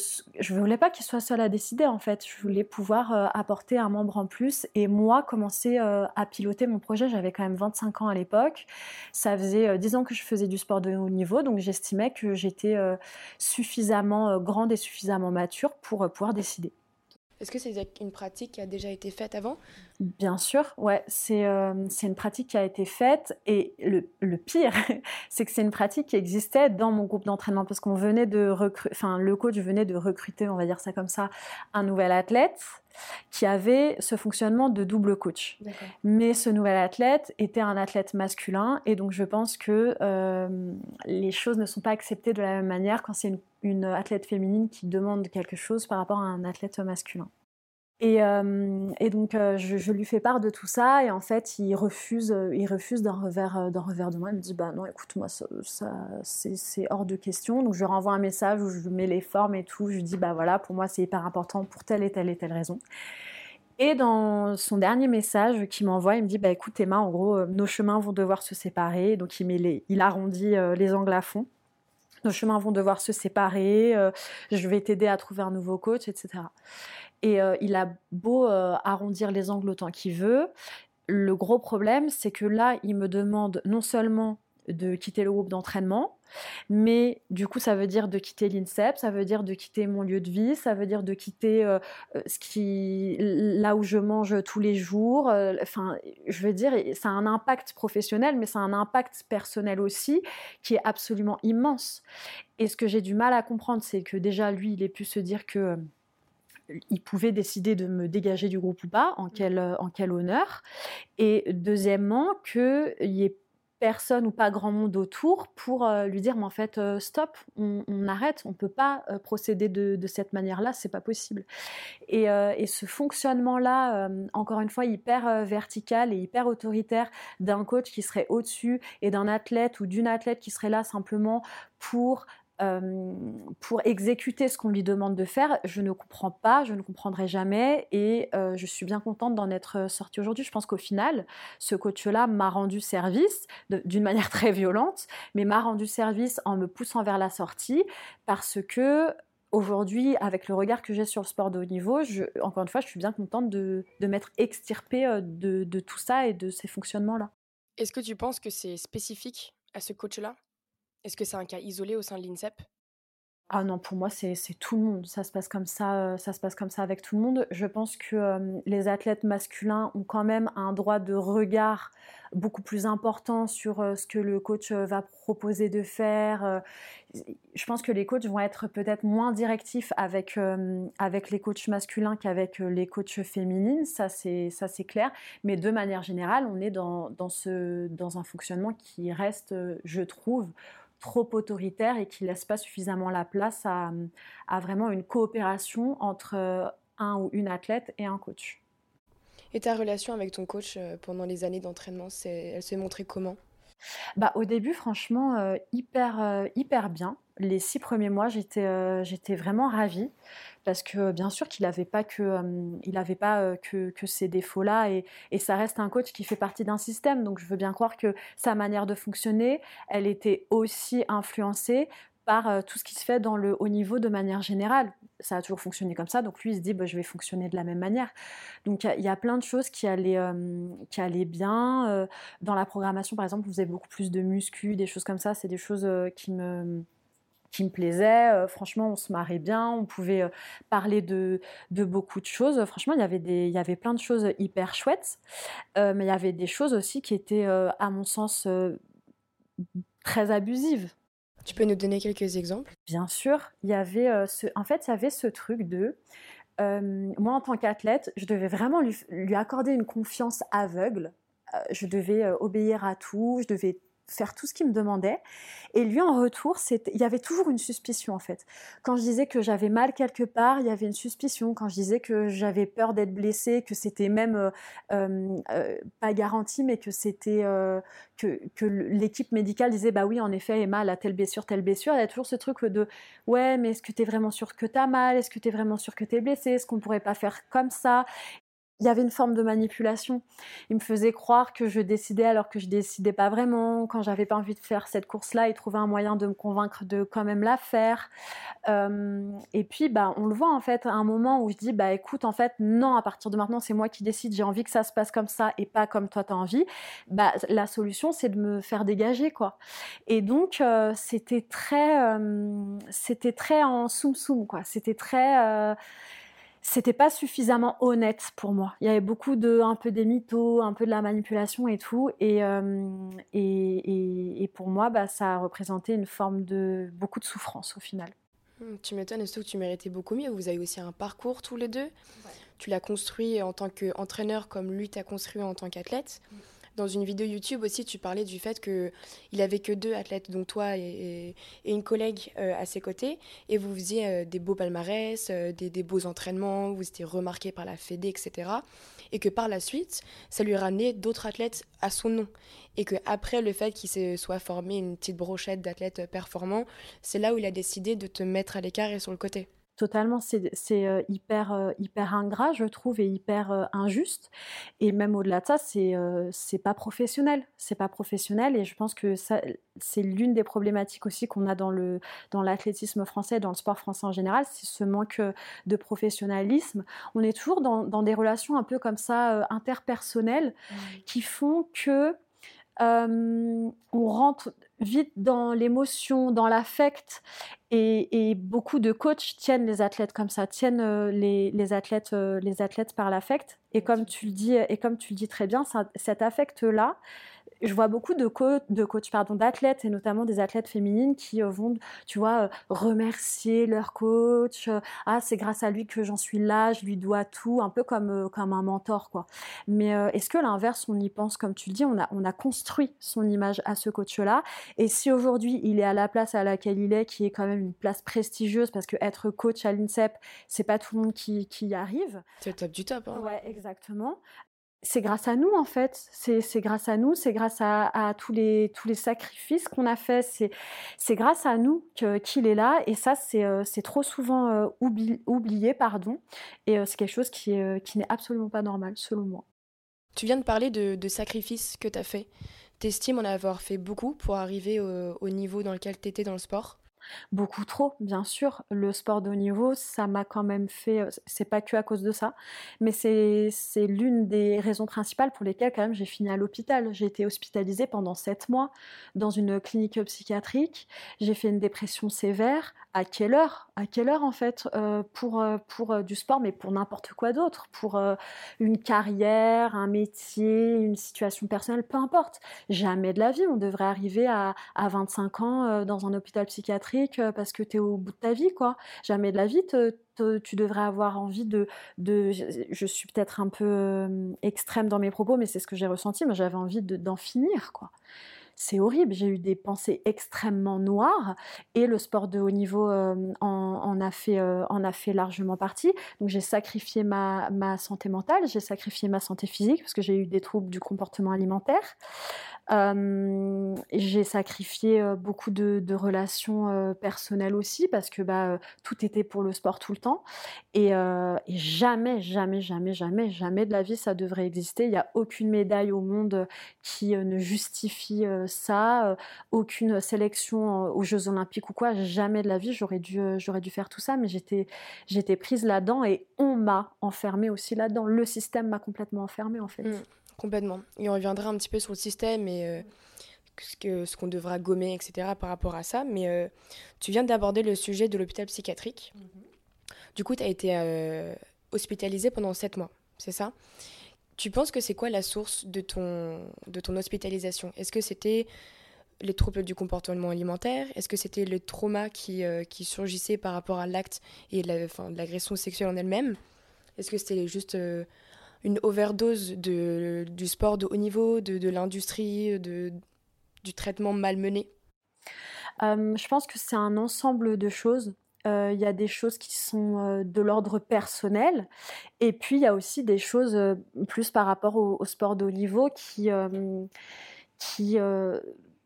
voulais pas qu'il soit seul à décider en fait. Je voulais pouvoir euh, apporter un membre en plus et moi commencer euh, à piloter mon projet. J'avais quand même 25 ans à l'époque. Ça faisait 10 euh, ans que je faisais du sport de haut niveau, donc j'estimais que j'étais suffisamment grande et suffisamment mature pour pouvoir décider. Est-ce que c'est une pratique qui a déjà été faite avant? Bien sûr, ouais, c'est euh, une pratique qui a été faite et le, le pire, c'est que c'est une pratique qui existait dans mon groupe d'entraînement parce qu'on venait de recruter, enfin le coach venait de recruter, on va dire ça comme ça, un nouvel athlète qui avait ce fonctionnement de double coach. Mais ce nouvel athlète était un athlète masculin et donc je pense que euh, les choses ne sont pas acceptées de la même manière quand c'est une une athlète féminine qui demande quelque chose par rapport à un athlète masculin. Et, euh, donc euh, je, lui fais part de tout ça et en fait il refuse, euh, il refuse d'un revers, d'un revers de moi. Il me dit bah non écoute moi ça, c'est, hors de question. Donc je lui renvoie un message où je mets les formes et tout. Je lui dis bah voilà pour moi c'est hyper important pour telle et telle et telle raison. Et dans son dernier message qu'il m'envoie, il me dit bah écoute Emma en gros nos chemins vont devoir se séparer. Donc il met les, il arrondit les angles à fond nos chemins vont devoir se séparer, euh, je vais t'aider à trouver un nouveau coach, etc. Et euh, il a beau euh, arrondir les angles autant qu'il veut, le gros problème, c'est que là, il me demande non seulement de quitter le groupe d'entraînement. Mais du coup, ça veut dire de quitter l'INSEP, ça veut dire de quitter mon lieu de vie, ça veut dire de quitter euh, euh, ce qui, là où je mange tous les jours. Euh, enfin, je veux dire, ça a un impact professionnel, mais ça a un impact personnel aussi qui est absolument immense. Et ce que j'ai du mal à comprendre, c'est que déjà, lui, il ait pu se dire que il pouvait décider de me dégager du groupe ou pas, en quel, en quel honneur. Et deuxièmement, qu'il y ait personne ou pas grand monde autour pour euh, lui dire mais en fait euh, stop on, arrête on peut pas euh, procéder de, cette manière là c'est pas possible. Et, ce fonctionnement là encore une fois hyper vertical et hyper autoritaire d'un coach qui serait au dessus et d'un athlète ou d'une athlète qui serait là simplement pour euh, pour exécuter ce qu'on lui demande de faire, je ne comprends pas, je ne comprendrai jamais et euh, je suis bien contente d'en être sortie aujourd'hui. Je pense qu'au final, ce coach-là m'a rendu service d'une manière très violente, mais m'a rendu service en me poussant vers la sortie parce que aujourd'hui, avec le regard que j'ai sur le sport de haut niveau, je, encore une fois, je suis bien contente de, m'être extirpée euh, de tout ça et de ces fonctionnements-là. Est-ce que tu penses que c'est spécifique à ce coach-là? Est-ce que c'est un cas isolé au sein de l'INSEP? Ah non, pour moi, c'est tout le monde. Ça se passe comme ça, euh, ça se passe comme ça avec tout le monde. Je pense que les athlètes masculins ont quand même un droit de regard beaucoup plus important sur ce que le coach va proposer de faire. je pense que les coachs vont être peut-être moins directifs avec, avec les coachs masculins qu'avec les coachs féminines, ça c'est clair. Mais de manière générale, on est dans, dans, ce, dans un fonctionnement qui reste, je trouve, trop autoritaire et qui laisse pas suffisamment la place à, vraiment une coopération entre euh, un ou une athlète et un coach. Et ta relation avec ton coach euh, pendant les années d'entraînement, elle s'est montrée comment? Bah, Au début, franchement, euh, hyper, hyper bien. Les six premiers mois, j'étais j'étais vraiment ravie parce que bien sûr qu'il n'avait pas que avait pas que, que, ces défauts-là et, et, ça reste un coach qui fait partie d'un système donc je veux bien croire que sa manière de fonctionner elle était aussi influencée par tout ce qui se fait dans le haut niveau de manière générale. Ça a toujours fonctionné comme ça, donc lui il se dit bah, je vais fonctionner de la même manière. Donc il y, a plein de choses qui allaient, qui allaient bien. dans la programmation par exemple, vous avez beaucoup plus de muscu, des choses comme ça, c'est des choses qui me qui me plaisait. Euh, franchement, on se marrait bien, on pouvait euh, parler de, de, beaucoup de choses. Franchement, il y avait, des, il y avait plein de choses hyper chouettes, euh, mais il y avait des choses aussi qui étaient, à mon sens, très abusive. Tu peux nous donner quelques exemples? Bien sûr, il y avait ce, en fait, il y avait ce truc de moi en tant qu'athlète, je devais vraiment lui, lui, accorder une confiance aveugle. Je devais obéir à tout, je devais faire tout ce qu'il me demandait. Et lui, en retour, il y avait toujours une suspicion, en fait. Quand je disais que j'avais mal quelque part, il y avait une suspicion. Quand je disais que j'avais peur d'être blessée, que c'était même euh, euh, pas garanti, mais que c'était euh, que, que l'équipe médicale disait, bah oui, en effet, Emma, elle a telle blessure, telle blessure. Il y a toujours ce truc de, ouais, mais est-ce que tu es vraiment sûr que tu as mal? Est-ce que tu es vraiment sûr que tu es blessée? Est-ce qu'on pourrait pas faire comme ça? Il y avait une forme de manipulation. Il me faisait croire que je décidais alors que je décidais pas vraiment. Quand j'avais pas envie de faire cette course-là, il trouvait un moyen de me convaincre de quand même la faire. Euh, et puis, bah, on le voit en fait à un moment où je dis, bah écoute, en fait, non, à partir de maintenant, c'est moi qui décide. J'ai envie que ça se passe comme ça et pas comme toi t'as envie. Bah, la solution, c'est de me faire dégager, quoi. Et donc, euh, c'était très, euh, c'était très en soum soum, quoi. C'était très c'était pas suffisamment honnête pour moi. Il y avait beaucoup de, un peu des mythos, un peu de la manipulation et tout. Et, euh, et, et, et, pour moi, bah, ça a représenté une forme de beaucoup de souffrance au final. Mmh, tu m'étonnes, surtout que tu méritais beaucoup mieux. Vous avez aussi un parcours tous les deux. Ouais. Tu l'as construit en tant qu'entraîneur comme lui t'a construit en tant qu'athlète. Mmh. Dans une vidéo YouTube aussi, tu parlais du fait qu'il avait que deux athlètes, donc toi et, une collègue euh, à ses côtés, et vous faisiez euh, des beaux palmarès, euh, des, beaux entraînements, vous étiez remarqué par la Fédé, etc. Et que par la suite, ça lui ramenait d'autres athlètes à son nom. Et qu'après le fait qu'il se soit formé une petite brochette d'athlètes performants, c'est là où il a décidé de te mettre à l'écart et sur le côté totalement c'est euh, hyper euh, hyper ingrat je trouve et hyper euh, injuste. Et même au-delà de ça c'est c'est pas professionnel. C'est pas professionnel et je pense que ça c'est l'une des problématiques aussi qu'on a dans le dans l'athlétisme français dans le sport français en général c'est ce manque de professionnalisme. On est toujours dans, dans des relations un peu comme ça interpersonnelles mmh. qui font que on rentre vite dans l'émotion, dans l'affect. Et, et, beaucoup de coachs tiennent les athlètes comme ça, tiennent euh, les, les, athlètes, euh, les athlètes par l'affect. Et comme tu le dis, et comme tu le dis très bien, ça, cet affect-là, je vois beaucoup de, co de coachs, pardon, d'athlètes et notamment des athlètes féminines qui euh, vont, tu vois, euh, remercier leur coach. Euh, ah, c'est grâce à lui que j'en suis là, je lui dois tout, un peu comme comme un mentor, quoi. Mais est-ce que l'inverse, on y pense, comme tu le dis, on a on a construit son image à ce coach-là. Et si aujourd'hui il est à la place à laquelle il est, qui est quand même une place prestigieuse, parce que être coach à l'INSEP, c'est pas tout le monde qui, qui y arrive. C'est le top du top. Hein. Ouais, exactement c'est grâce à nous en fait. C'est grâce à nous, c'est grâce à, tous les tous les sacrifices qu'on a fait. C'est grâce à nous qu'il qu est là. Et ça, c'est euh, trop souvent euh, oubli, oublié, pardon. Et euh, c'est quelque chose qui qui n'est absolument pas normal selon moi. Tu viens de parler de, de sacrifices que tu as fait. T'estimes en avoir fait beaucoup pour arriver au, au niveau dans lequel tu étais dans le sport Beaucoup trop, bien sûr. Le sport de haut niveau, ça m'a quand même fait. C'est pas que à cause de ça, mais c'est l'une des raisons principales pour lesquelles quand même j'ai fini à l'hôpital. J'ai été hospitalisée pendant sept mois dans une clinique psychiatrique. J'ai fait une dépression sévère. À quelle heure À quelle heure en fait euh, pour pour euh, du sport, mais pour n'importe quoi d'autre, pour euh, une carrière, un métier, une situation personnelle, peu importe. Jamais de la vie, on devrait arriver à, à 25 ans dans un hôpital psychiatrique parce que tu es au bout de ta vie, quoi. Jamais de la vie, te, tu devrais avoir envie de... de je suis peut-être un peu euh, extrême dans mes propos, mais c'est ce que j'ai ressenti, mais j'avais envie d'en finir, quoi c'est horrible. J'ai eu des pensées extrêmement noires et le sport de haut niveau euh, en, en, a fait, euh, en a fait largement partie. Donc j'ai sacrifié ma santé mentale, j'ai sacrifié ma santé physique parce que j'ai eu des troubles du comportement alimentaire. Euh, j'ai sacrifié euh, beaucoup de, relations euh, personnelles aussi parce que bah, tout était pour le sport tout le temps. Et, et, jamais, jamais, jamais, jamais, jamais de la vie ça devrait exister. Il n'y a aucune médaille au monde qui ne justifie ça, aucune sélection aux Jeux Olympiques ou quoi. Jamais de la vie j'aurais dû, j'aurais dû faire tout ça, mais j'étais, j'étais prise là-dedans et on m'a enfermée aussi là-dedans. Le système m'a complètement enfermée en fait. Mmh. Complètement. Et on reviendra un petit peu sur le système et euh, ce qu'on ce qu'on devra gommer, etc. par rapport à ça. Mais euh, tu viens d'aborder le sujet de l'hôpital psychiatrique. Mm -hmm. Du coup, tu as été euh, hospitalisé pendant sept mois, c'est ça? Tu penses que c'est quoi la source de ton, de ton hospitalisation? Est-ce que c'était les troubles du comportement alimentaire? Est-ce que c'était le trauma qui, qui surgissait par rapport à l'acte et la- l'agression sexuelle en elle-même? Est-ce que c'était juste une overdose du sport de haut niveau, de, l'industrie, du traitement malmené Euh, je pense que c'est un ensemble de choses. Euh, Il y a des choses qui sont euh, de l'ordre personnel, et puis il y a aussi des choses euh, plus par rapport au, sport de haut niveau qui, qui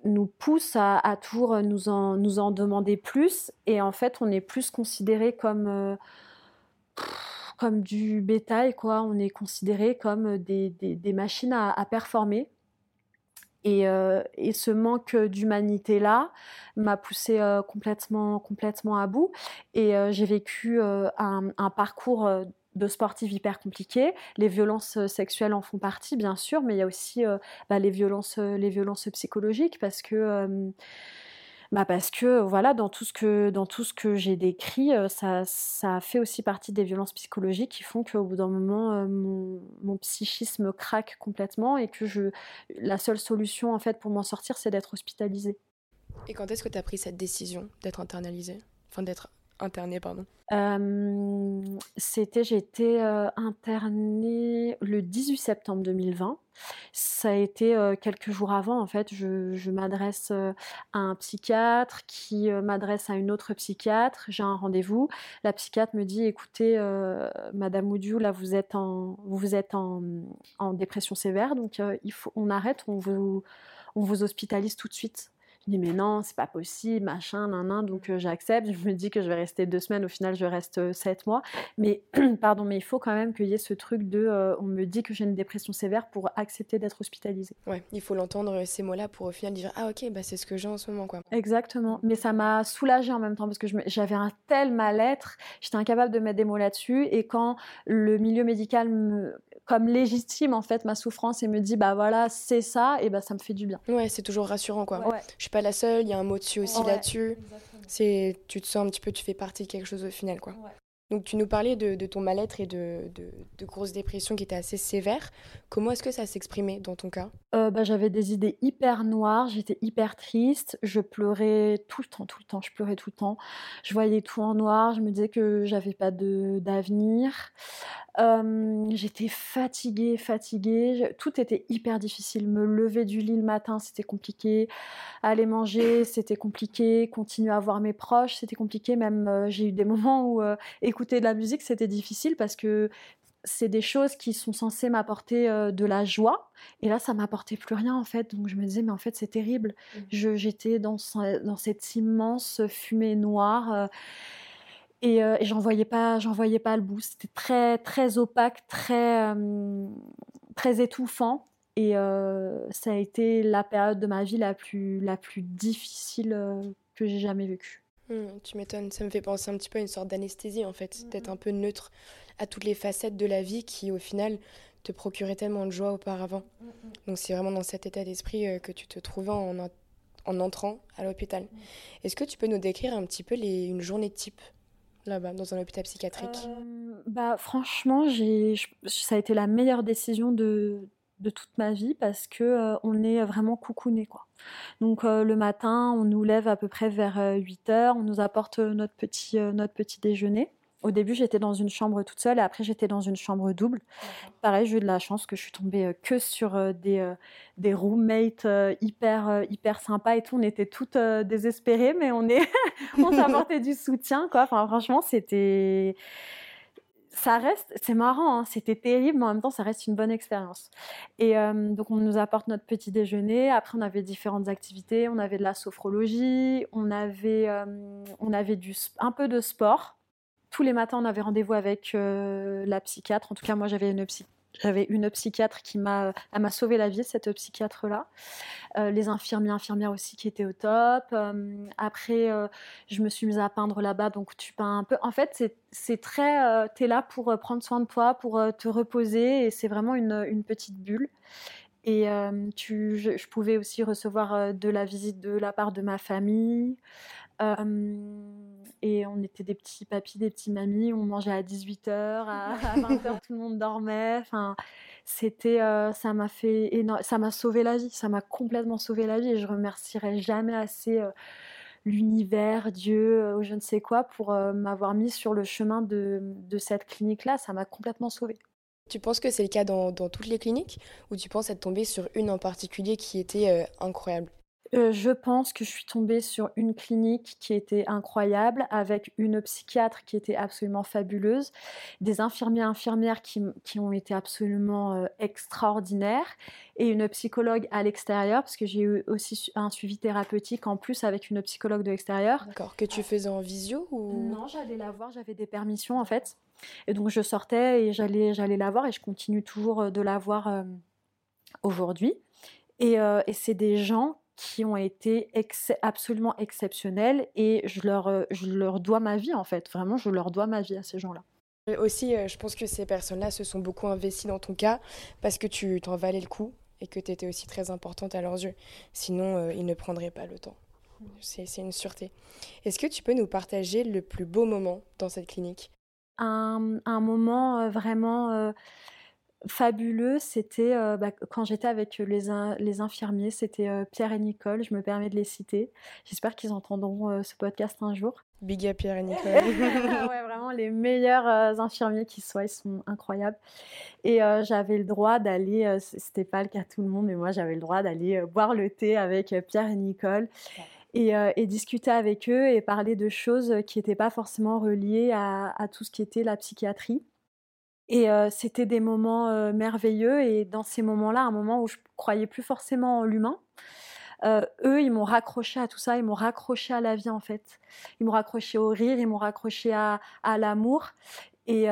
nous poussent à, toujours nous en, demander plus, et en fait on est plus considéré comme, comme du bétail, quoi. On est considéré comme des, des- des machines à, à performer. Et, euh, et ce manque d'humanité-là m'a poussée euh, complètement, complètement à bout. Et euh, j'ai vécu euh, un, un parcours euh, de sportif hyper compliqué. Les violences euh, sexuelles en font partie, bien sûr, mais il y a aussi euh, bah, les, violences, euh, les violences psychologiques parce que, euh, bah, parce que voilà, dans tout ce que, j'ai décrit, ça, ça fait aussi partie des violences psychologiques qui font qu'au bout d'un moment, mon, mon psychisme craque complètement et que je, la seule solution en fait pour m'en sortir, c'est d'être hospitalisée. Et quand est-ce que tu as pris cette décision d'être internalisée? Enfin, d'être internée, pardon. Euh, c'était, j'ai été euh, internée le 18 septembre 2020. Ça a été euh, quelques jours avant, en fait. Je, je m'adresse euh, à un psychiatre qui m'adresse à une autre psychiatre. J'ai un rendez-vous. La psychiatre me dit écoutez, Madame Oudiou, vous êtes en, vous êtes en, en dépression sévère, donc il faut, on arrête, on vous, on vous hospitalise tout de suite. Je dis mais non, c'est pas possible, machin, nan, nan. Donc euh, j'accepte. Je me dis que je vais rester deux semaines. Au final, je reste euh, sept mois. Mais pardon, mais il faut quand même qu'il y ait ce truc de, euh, on me dit que j'ai une dépression sévère pour accepter d'être hospitalisée. Ouais, il faut l'entendre ces mots-là pour au final dire ah ok bah c'est ce que j'ai en ce moment quoi. Exactement. Mais ça m'a soulagée en même temps parce que j'avais un tel mal-être, j'étais incapable de mettre des mots là-dessus. Et quand le milieu médical me, comme légitime en fait ma souffrance et me dit bah voilà c'est ça, et bah ça me fait du bien. Ouais, c'est toujours rassurant quoi. Ouais. Je suis pas la seule, il y a un mot dessus aussi Ouais. là-dessus. C'est tu te sens un petit peu, tu fais partie de quelque chose au final quoi. Ouais. Donc tu nous parlais de, ton mal-être et de, grosses dépressions qui étaient assez sévères. Comment est-ce que ça s'exprimait dans ton cas? Euh, bah, j'avais des idées hyper noires, j'étais hyper triste, je pleurais tout le temps, tout le temps, je pleurais tout le temps. Je voyais tout en noir, je me disais que j'avais pas d'avenir. Euh, j'étais fatiguée, fatiguée, tout était hyper difficile. Me lever du lit le matin, c'était compliqué. Aller manger, c'était compliqué. Continuer à voir mes proches, c'était compliqué. Même euh, j'ai eu des moments où euh, écouter de la musique, c'était difficile parce que c'est des choses qui sont censées m'apporter euh, de la joie. Et là, ça m'apportait plus rien en fait. Donc je me disais, mais en fait, c'est terrible. Je- J'étais dans, ce- dans cette immense fumée noire. euh, et, euh, et j'en voyais pas, j'en voyais pas le bout. C'était très, très opaque, très, très étouffant. Et ça a été la période de ma vie la plus, la plus difficile que j'ai jamais vécue. Hmm, Tu m'étonnes, ça me fait penser un petit peu à une sorte d'anesthésie en fait, d'être un peu neutre à toutes les facettes de la vie qui au final te procuraient tellement de joie auparavant. Donc c'est vraiment dans cet état d'esprit euh, que tu te trouvais en, en- en entrant à l'hôpital. Est-ce que tu peux nous décrire un petit peu les, une journée type là-bas dans un hôpital psychiatrique? Euh, bah, franchement, j'ai, ça a été la meilleure décision de, de toute ma vie parce que euh, on est vraiment coucouné quoi. Donc euh, le matin, on nous lève à peu près vers 8 heures, on nous apporte euh, notre petit, euh, notre petit déjeuner. Au début, j'étais dans une chambre toute seule et après, j'étais dans une chambre double. Pareil, j'ai eu de la chance que je suis tombée euh, que sur euh, des, euh, des roommates euh, hyper, euh, hyper sympas et tout. On était toutes euh, désespérées, mais on est on s'apportait du soutien, quoi. Enfin, franchement, c'était. Ça reste, c'est marrant, hein, c'était terrible, mais en même temps, ça reste une bonne expérience. Et euh, donc, on nous apporte notre petit déjeuner. Après, on avait différentes activités. On avait de la sophrologie, on avait, euh, on avait un peu de sport. Tous les matins, on avait rendez-vous avec euh, la psychiatre. En tout cas, moi, j'avais une psy- J'avais une psychiatre qui m'a, elle m'a sauvé la vie, cette psychiatre-là. Euh, les infirmiers, infirmières aussi qui étaient au top. Euh, après, euh, je me suis mise à peindre là-bas, donc tu peins un peu. En fait, c'est, très, euh, t'es là pour prendre soin de toi, pour te reposer, et c'est vraiment une, petite bulle. Et tu, je, pouvais aussi recevoir de la visite de la part de ma famille. Et on était des petits papis, des petits mamies, on mangeait à 18h, à, 20h tout le monde dormait. Enfin, c'était, ça m'a fait ça m'a sauvé la vie, ça m'a complètement sauvé la vie et je remercierai jamais assez l'univers, Dieu ou je ne sais quoi pour m'avoir mis sur le chemin de, de cette clinique-là, ça m'a complètement sauvée. Tu penses que c'est le cas dans, dans, toutes les cliniques ou tu penses être tombée sur une en particulier qui était incroyable? Euh, je pense que je suis tombée sur une clinique qui était incroyable, avec une psychiatre qui était absolument fabuleuse, des infirmiers infirmières qui, qui ont été absolument euh, extraordinaires, et une psychologue à l'extérieur, parce que j'ai eu aussi un suivi thérapeutique en plus avec une psychologue de l'extérieur. D'accord, que tu faisais en visio ou? Non, j'allais la voir, j'avais des permissions en fait. Et donc je sortais et j'allais, j'allais la voir, et je continue toujours euh, de la voir aujourd'hui. Et, et c'est des gens qui ont été absolument exceptionnels et je leur, euh, je leur dois ma vie en fait. Vraiment, je leur dois ma vie à ces gens-là. Aussi, euh, je pense que ces personnes-là se sont beaucoup investies dans ton cas parce que tu t'en valais le coup et que tu étais aussi très importante à leurs yeux. Sinon, euh, ils ne prendraient pas le temps. C'est une sûreté. Est-ce que tu peux nous partager le plus beau moment dans cette clinique? Un, un, moment vraiment fabuleux, c'était euh, bah, quand j'étais avec les, les infirmiers, c'était euh, Pierre et Nicole, je me permets de les citer. J'espère qu'ils entendront euh, ce podcast un jour. Big up Pierre et Nicole. ouais, vraiment les meilleurs infirmiers qui soient, ils sont incroyables. Et j'avais le droit d'aller, c'était pas le cas de tout le monde, mais moi j'avais le droit d'aller boire le thé avec Pierre et Nicole. Et, et, discuter avec eux et parler de choses qui n'étaient pas forcément reliées à, à, tout ce qui était la psychiatrie. Et c'était des moments merveilleux. Et dans ces moments-là, un moment où je croyais plus forcément en l'humain, eux, ils m'ont raccroché à tout ça, ils m'ont raccroché à la vie en fait. Ils m'ont raccroché au rire, ils m'ont raccroché à, l'amour. Et,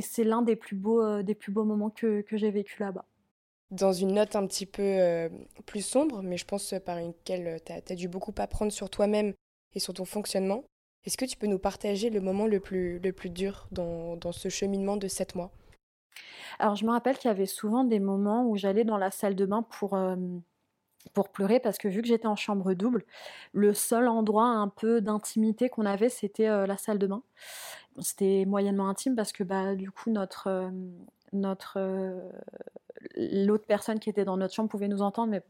c'est l'un des, plus beaux, des plus beaux moments que, que j'ai vécu là-bas. Dans une note un petit peu plus sombre, mais je pense par laquelle tu as, as, dû beaucoup apprendre sur toi-même et sur ton fonctionnement, est-ce que tu peux nous partager le moment le plus, dur dans, dans ce cheminement de sept mois? Alors, je me rappelle qu'il y avait souvent des moments où j'allais dans la salle de bain pour, euh, pour pleurer parce que vu que j'étais en chambre double, le seul endroit un peu d'intimité qu'on avait, c'était euh, la salle de bain. C'était moyennement intime parce que bah, du coup, notre, euh, notre l'autre personne qui était dans notre chambre pouvait nous entendre. Mais...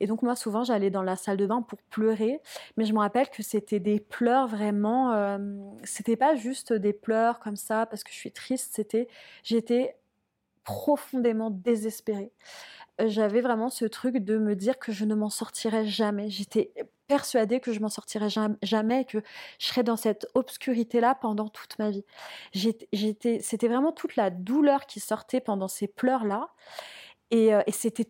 Et donc moi, souvent, j'allais dans la salle de bain pour pleurer. Mais je me rappelle que c'était des pleurs vraiment... Euh, c'était pas juste des pleurs comme ça parce que je suis triste. C'était... J'étais profondément désespérée. Euh, j'avais vraiment ce truc de me dire que je ne m'en sortirais jamais. J'étais persuadée que je m'en sortirais jamais, que je serais dans cette obscurité-là pendant toute ma vie. J'étais, c'était vraiment toute la douleur qui sortait pendant ces pleurs-là. Et, euh, c'était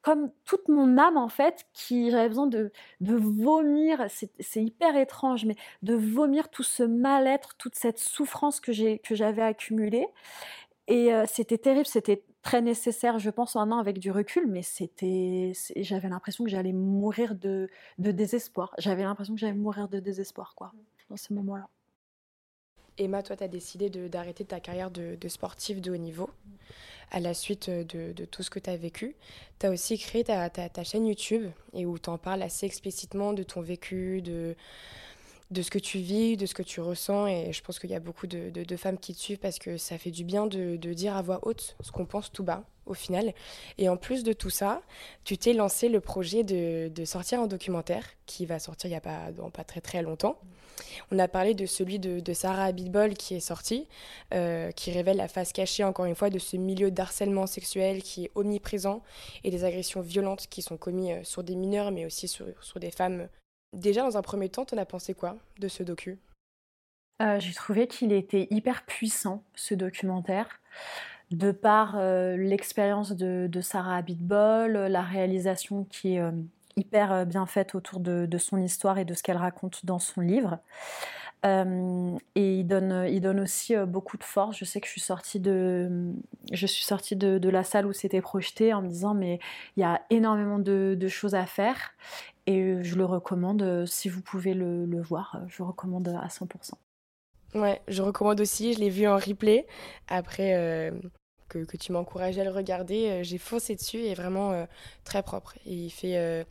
comme toute mon âme, en fait, qui j'avais besoin de, vomir. C'est hyper étrange, mais de vomir tout ce mal-être, toute cette souffrance que j'avais accumulée. Et euh, c'était terrible, c'était très nécessaire, je pense, maintenant avec du recul, mais c'était, j'avais l'impression que j'allais mourir de, de désespoir. J'avais l'impression que j'allais mourir de désespoir, quoi, dans ce moment-là. Emma, toi, tu as décidé d'arrêter ta carrière de, de, sportive de haut niveau à la suite de, de tout ce que tu as vécu. Tu as aussi créé ta, ta, ta, chaîne YouTube et où tu en parles assez explicitement de ton vécu, de, de ce que tu vis, de ce que tu ressens. Et je pense qu'il y a beaucoup de, femmes qui te suivent parce que ça fait du bien de, dire à voix haute ce qu'on pense tout bas au final. Et en plus de tout ça, tu t'es lancé le projet de, sortir un documentaire qui va sortir il n'y a pas, très très longtemps. On a parlé de celui de, Sarah Abitbol qui est sorti, euh, qui révèle la face cachée encore une fois de ce milieu d'harcèlement sexuel qui est omniprésent et des agressions violentes qui sont commises euh, sur des mineurs mais aussi sur des femmes Déjà, dans un premier temps, t'en as pensé quoi de ce docu? Euh, J'ai trouvé qu'il était hyper puissant, ce documentaire, de par euh, l'expérience de, Sarah Abitbol, la réalisation qui est euh, hyper bien faite autour de, son histoire et de ce qu'elle raconte dans son livre. et il donne, aussi beaucoup de force. Je sais que je suis sortie de, la salle où c'était projeté en me disant mais il y a énormément de choses à faire et je le recommande, si vous pouvez le, voir, je recommande à 100%. Ouais, je recommande aussi, je l'ai vu en replay après, euh, que, que tu m'as encouragé à le regarder. Euh, j'ai foncé dessus et vraiment euh, très propre. Et il fait, euh,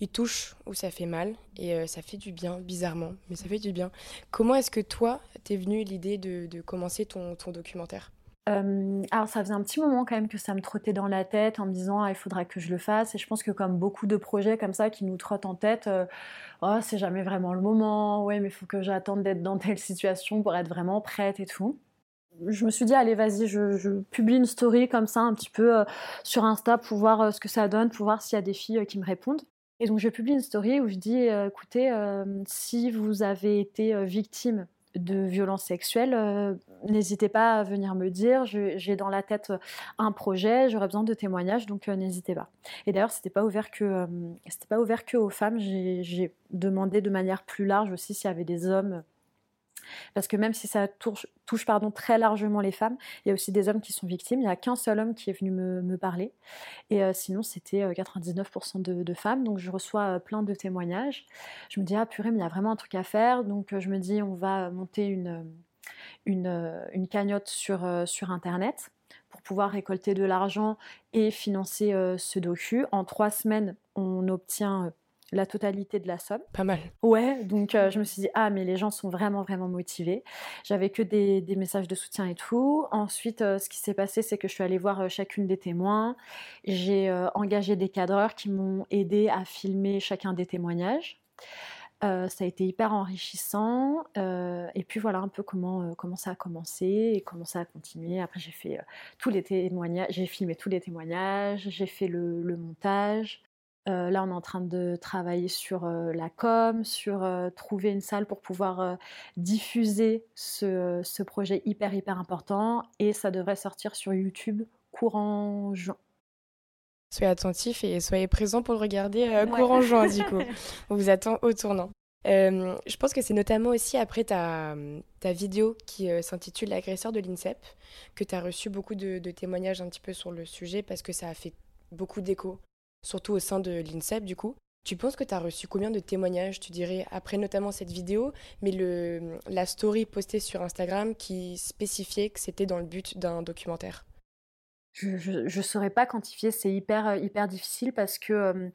il touche où ça fait mal et euh, ça fait du bien, bizarrement, mais ça fait du bien. Comment est-ce que toi, t'es venue l'idée de, commencer ton documentaire? Euh, alors ça faisait un petit moment quand même que ça me trottait dans la tête en me disant ah, il faudra que je le fasse. Et je pense que comme beaucoup de projets comme ça qui nous trottent en tête euh, oh c'est jamais vraiment le moment. Ouais mais il faut que j'attende d'être dans telle situation pour être vraiment prête et tout. Je me suis dit allez vas-y je, publie une story comme ça un petit peu euh, sur Insta pour voir euh, ce que ça donne pour voir s'il y a des filles qui me répondent. Et donc je publie une story où je dis écoutez si vous avez été victime de violences sexuelles, euh, n'hésitez pas à venir me dire. J'ai dans la tête euh, un projet, j'aurais besoin de témoignages, donc euh, n'hésitez pas. Et d'ailleurs, c'était pas pas ouvert que aux femmes. J'ai demandé de manière plus large aussi s'il y avait des hommes. Parce que même si ça touche, très largement les femmes, il y a aussi des hommes qui sont victimes. Il n'y a qu'un seul homme qui est venu me, parler. Et euh, sinon, c'était euh, 99% de, de femmes. Donc, je reçois euh, plein de témoignages. Je me dis, ah purée, mais il y a vraiment un truc à faire. Donc, euh, je me dis, on va monter une, euh, euh, cagnotte sur, euh, Internet pour pouvoir récolter de l'argent et financer euh, ce docu. En trois semaines, on obtient euh, la totalité de la somme. Pas mal. Ouais, donc euh, je me suis dit, ah, mais les gens sont vraiment, vraiment motivés. J'avais que des, des messages de soutien et tout. Ensuite, euh, ce qui s'est passé, c'est que je suis allée voir euh, chacune des témoins. J'ai engagé des cadreurs qui m'ont aidé à filmer chacun des témoignages. Euh, ça a été hyper enrichissant. euh, et puis voilà un peu comment, euh, comment ça a commencé et comment ça a continué. Après, j'ai fait tous les témoignages, j'ai filmé tous les témoignages, j'ai fait le, le montage. Euh, là, on est en train de travailler sur euh, la com, sur euh, trouver une salle pour pouvoir diffuser ce, ce projet hyper, hyper important. Et ça devrait sortir sur YouTube courant juin. Soyez attentifs et soyez présents pour le regarder Ouais. courant juin, du coup. On vous attend au tournant. Je pense que c'est notamment aussi après ta, ta vidéo qui s'intitule L'agresseur de l'INSEP que tu as reçu beaucoup de, de témoignages un petit peu sur le sujet parce que ça a fait beaucoup d'écho, surtout au sein de l'INSEP du coup. Tu penses que tu as reçu combien de témoignages, tu dirais, après notamment cette vidéo, mais le, la story postée sur Instagram qui spécifiait que c'était dans le but d'un documentaire? Je ne saurais pas quantifier, c'est hyper, euh, hyper difficile parce que euh,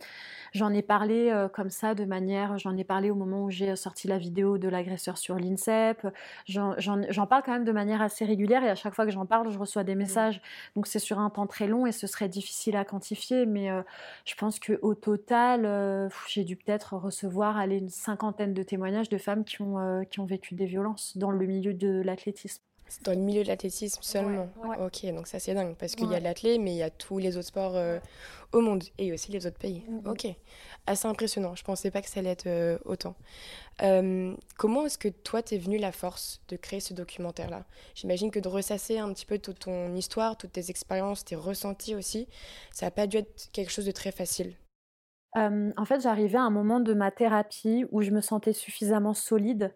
j'en ai parlé euh, comme ça de manière, j'en ai parlé au moment où j'ai sorti la vidéo de l'agresseur sur l'INSEP, j'en parle quand même de manière assez régulière et à chaque fois que j'en parle, je reçois des messages. Donc c'est sur un temps très long et ce serait difficile à quantifier, mais euh, je pense qu'au total, j'ai dû peut-être recevoir allez, une cinquantaine de témoignages de femmes qui ont, qui ont vécu des violences dans le milieu de l'athlétisme. Dans le milieu de l'athlétisme seulement. Ouais, ouais. Ok, donc ça c'est dingue parce qu'il y a l'athlé, mais il y a tous les autres sports euh, au monde et aussi les autres pays. Mhm. Ok, assez impressionnant. Je pensais pas que ça allait être euh, autant. Euh, comment est-ce que toi t'es venu la force de créer ce documentaire-là? J'imagine que de ressasser un petit peu toute ton histoire, toutes tes expériences, tes ressentis aussi, ça n'a pas dû être quelque chose de très facile. En fait, j'arrivais à un moment de ma thérapie où je me sentais suffisamment solide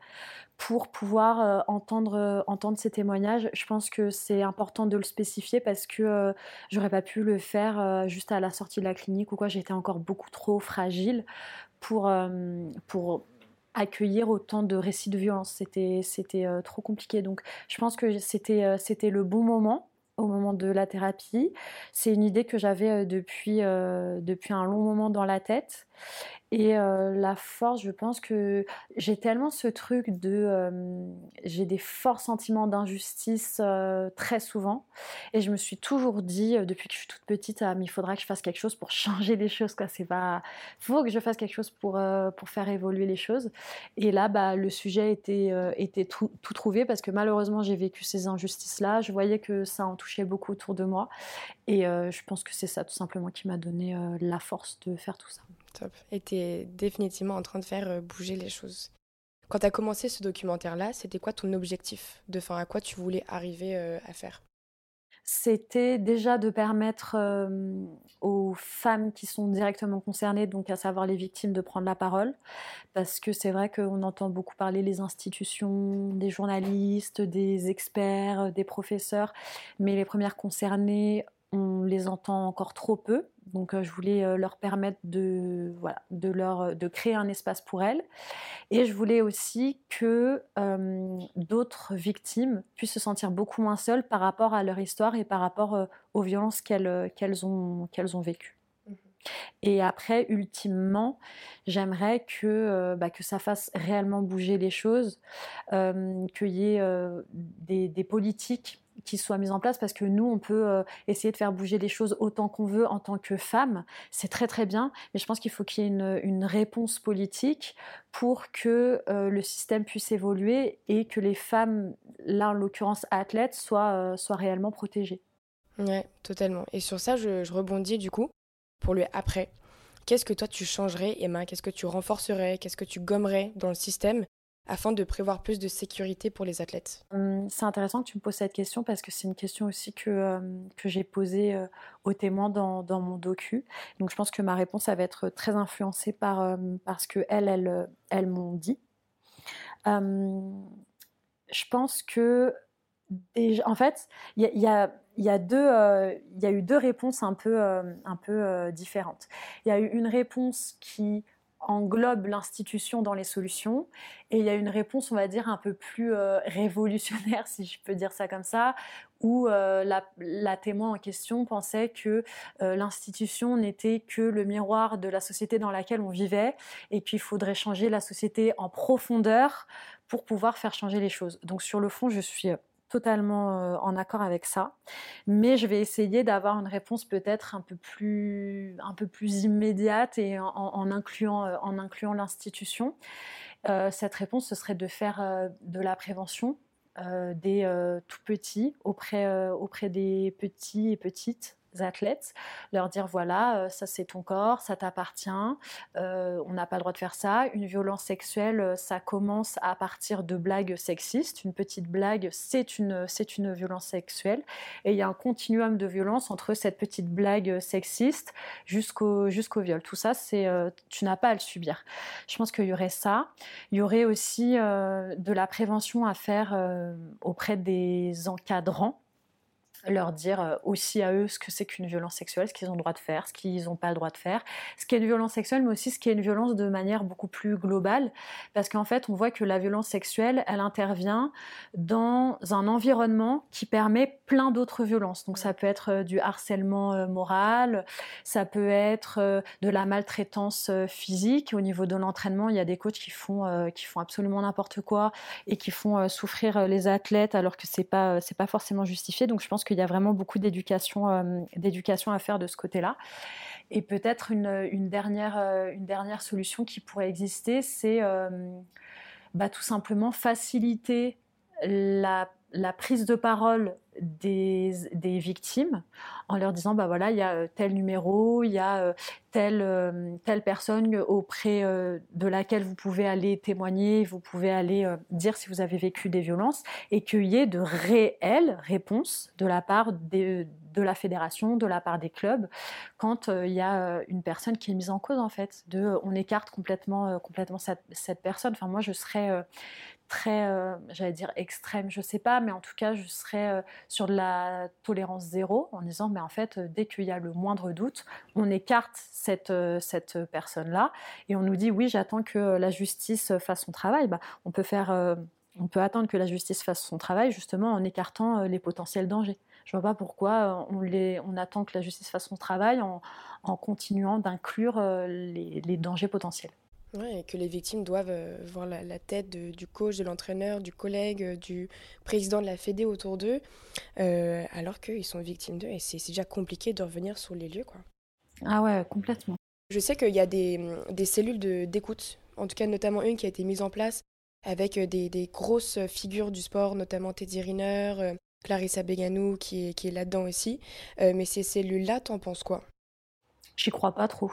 pour pouvoir entendre, entendre ces témoignages. Je pense que c'est important de le spécifier parce que j'aurais pas pu le faire juste à la sortie de la clinique ou quoi. J'étais encore beaucoup trop fragile pour, pour accueillir autant de récits de violence. C'était, trop compliqué. Donc, je pense que c'était, c'était le bon moment au moment de la thérapie. C'est une idée que j'avais euh, depuis, euh, depuis un long moment dans la tête. Et la force, je pense que j'ai tellement ce truc de... j'ai des forts sentiments d'injustice très souvent. Et je me suis toujours dit, depuis que je suis toute petite, ah, il faudra que je fasse quelque chose pour changer les choses. Il faut que je fasse quelque chose pour, pour faire évoluer les choses. Et là, bah, le sujet était, était tout, tout trouvé parce que malheureusement, j'ai vécu ces injustices-là. Je voyais que ça en touchait beaucoup autour de moi. Et je pense que c'est ça tout simplement qui m'a donné la force de faire tout ça. Top. Définitivement en train de faire euh, bouger les choses. Quand tu as commencé ce documentaire-là, c'était quoi ton objectif de fin? À quoi tu voulais arriver euh, à faire? C'était déjà de permettre euh, aux femmes qui sont directement concernées, donc à savoir les victimes, de prendre la parole. Parce que c'est vrai qu'on entend beaucoup parler les institutions, des journalistes, des experts, des professeurs, mais les premières concernées, on les entend encore trop peu. Donc euh, je voulais euh, leur permettre de, voilà, de, leur, de créer un espace pour elles. Et je voulais aussi que d'autres victimes puissent se sentir beaucoup moins seules par rapport à leur histoire et par rapport aux violences qu'elles qu'elles ont, qu'elles ont vécues. Mhm. Et après, ultimement, j'aimerais que, bah, que ça fasse réellement bouger les choses, qu'il y ait des, des, politiques qui soient mises en place parce que nous, on peut euh, essayer de faire bouger les choses autant qu'on veut en tant que femme. C'est très très bien, mais je pense qu'il faut qu'il y ait une, une, réponse politique pour que euh, le système puisse évoluer et que les femmes, là en l'occurrence athlètes, soient, euh, soient réellement protégées. Ouais, totalement. Et sur ça, je, je rebondis du coup pour le après. Qu'est-ce que toi tu changerais, Emma? Qu'est-ce que tu renforcerais? Qu'est-ce que tu gommerais dans le système? Afin de prévoir plus de sécurité pour les athlètes hum, C'est intéressant que tu me poses cette question parce que c'est une question aussi que, euh, que j'ai posée euh, aux témoins dans, dans, mon docu. Donc je pense que ma réponse va être très influencée par, euh, ce qu'elles, elles, elles, m'ont dit. Hum, je pense que, en fait, il y, a, y, a deux, il y a eu deux réponses un peu, un peu différentes. Il y a eu une réponse qui englobe l'institution dans les solutions. Et il y a une réponse, on va dire, un peu plus euh, révolutionnaire, si je peux dire ça comme ça, où euh, la, témoin en question pensait que euh, l'institution n'était que le miroir de la société dans laquelle on vivait, et qu'il faudrait changer la société en profondeur pour pouvoir faire changer les choses. Donc sur le fond, je suis totalement euh, en accord avec ça, mais je vais essayer d'avoir une réponse peut-être un peu plus, un peu plus immédiate et en, incluant, euh, en incluant l'institution. Euh, cette réponse, ce serait de faire de la prévention des tout petits auprès, auprès des petits et petites athlètes, leur dire voilà, euh, ça c'est ton corps, ça t'appartient, euh, on n'a pas le droit de faire ça. Une violence sexuelle, euh, ça commence à partir de blagues sexistes. Une petite blague, c'est une, c'est une violence sexuelle. Et il y a un continuum de violence entre cette petite blague sexiste jusqu'au, jusqu'au viol. Tout ça, c'est, tu n'as pas à le subir. Je pense qu'il y aurait ça. Il y aurait aussi de la prévention à faire auprès des encadrants leur dire euh, aussi à eux ce que c'est qu'une violence sexuelle, ce qu'ils ont le droit de faire, ce qu'ils n'ont pas le droit de faire, ce qu'est une violence sexuelle, mais aussi ce qu'est une violence de manière beaucoup plus globale, parce qu'en fait, on voit que la violence sexuelle, elle intervient dans un environnement qui permet plein d'autres violences. Donc ça peut être euh, du harcèlement euh, moral, ça peut être de la maltraitance physique. Au niveau de l'entraînement, il y a des coachs qui font, qui font absolument n'importe quoi et qui font souffrir les athlètes alors que c'est pas, pas forcément justifié. Donc je pense que il y a vraiment beaucoup d'éducation, euh, d'éducation à faire de ce côté-là. Et peut-être une, dernière, euh, une dernière solution qui pourrait exister, c'est euh, bah, tout simplement faciliter la, la, prise de parole des, des, victimes en leur disant bah voilà il y a tel numéro il y a telle telle personne auprès de laquelle vous pouvez aller témoigner vous pouvez aller dire si vous avez vécu des violences et qu'il y ait de réelles réponses de la part de la fédération de la part des clubs quand il y a une personne qui est mise en cause en fait de on écarte complètement complètement cette, cette personne. Enfin moi je serais très, euh, j'allais dire extrême, je sais pas, mais en tout cas, je serais euh, sur de la tolérance zéro en disant, mais en fait, euh, dès qu'il y a le moindre doute, on écarte cette, cette personne-là et on nous dit, oui, j'attends que la justice fasse son travail. Bah, on peut faire, on peut attendre que la justice fasse son travail justement en écartant les potentiels dangers. Je vois pas pourquoi on, les, on attend que la justice fasse son travail en, en continuant d'inclure les dangers potentiels. Ouais, et que les victimes doivent euh, voir la, tête du coach, de l'entraîneur, du collègue, euh, du président de la Fédé autour d'eux, euh, alors qu'ils sont victimes d'eux. Et c'est déjà compliqué de revenir sur les lieux. Quoi. Ah ouais, complètement. Je sais qu'il y a des, des cellules d'écoute, en tout cas notamment une qui a été mise en place avec des, des grosses figures du sport, notamment Teddy Riner, Clarissa Beganou qui est, qui est là-dedans aussi. mais ces cellules-là, t'en penses quoi? J'y crois pas trop.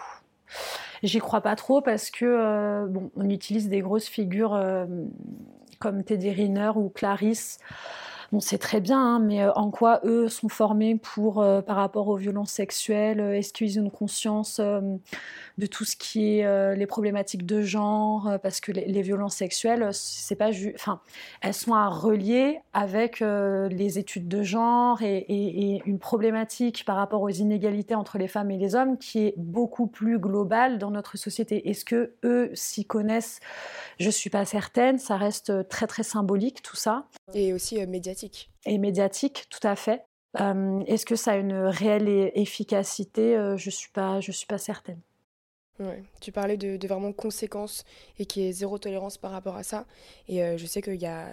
J'y crois pas trop parce que euh, bon, on utilise des grosses figures euh, comme Teddy Riner ou Clarisse on sait très bien, hein, mais en quoi eux sont formés pour, par rapport aux violences sexuelles Est-ce qu'ils ont une conscience de tout ce qui est les problématiques de genre Parce que les, violences sexuelles, c'est pas enfin, elles sont à relier avec les études de genre et, et, une problématique par rapport aux inégalités entre les femmes et les hommes qui est beaucoup plus globale dans notre société. Est-ce que eux s'y connaissent? Je suis pas certaine. Ça reste très très symbolique tout ça. Et aussi médiatique. Et médiatique, tout à fait. Est-ce que ça a une réelle efficacité? Je suis pas, je suis pas certaine. Ouais. Tu parlais de, vraiment conséquences et qu'il y ait zéro tolérance par rapport à ça. Et euh, je sais qu'il y a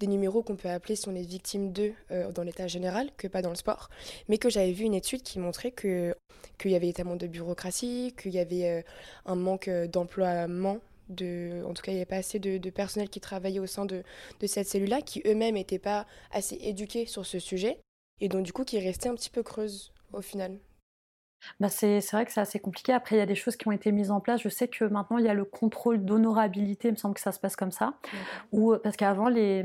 des numéros qu'on peut appeler si on est victime d'eux euh, dans l'état général, que pas dans le sport. Mais que j'avais vu une étude qui montrait que qu'il y avait tellement de bureaucratie, qu'il y avait euh, un manque d'emploiement. De, en tout cas, il n'y avait pas assez de, personnel qui travaillait au sein de, de cette cellule-là, qui eux-mêmes n'étaient pas assez éduqués sur ce sujet, et donc du coup qui restaient un petit peu creuses au final. Bah c'est vrai que c'est assez compliqué. Après, il y a des choses qui ont été mises en place. Je sais que maintenant, il y a le contrôle d'honorabilité. Il me semble que ça se passe comme ça. Ou, parce qu'avant, les,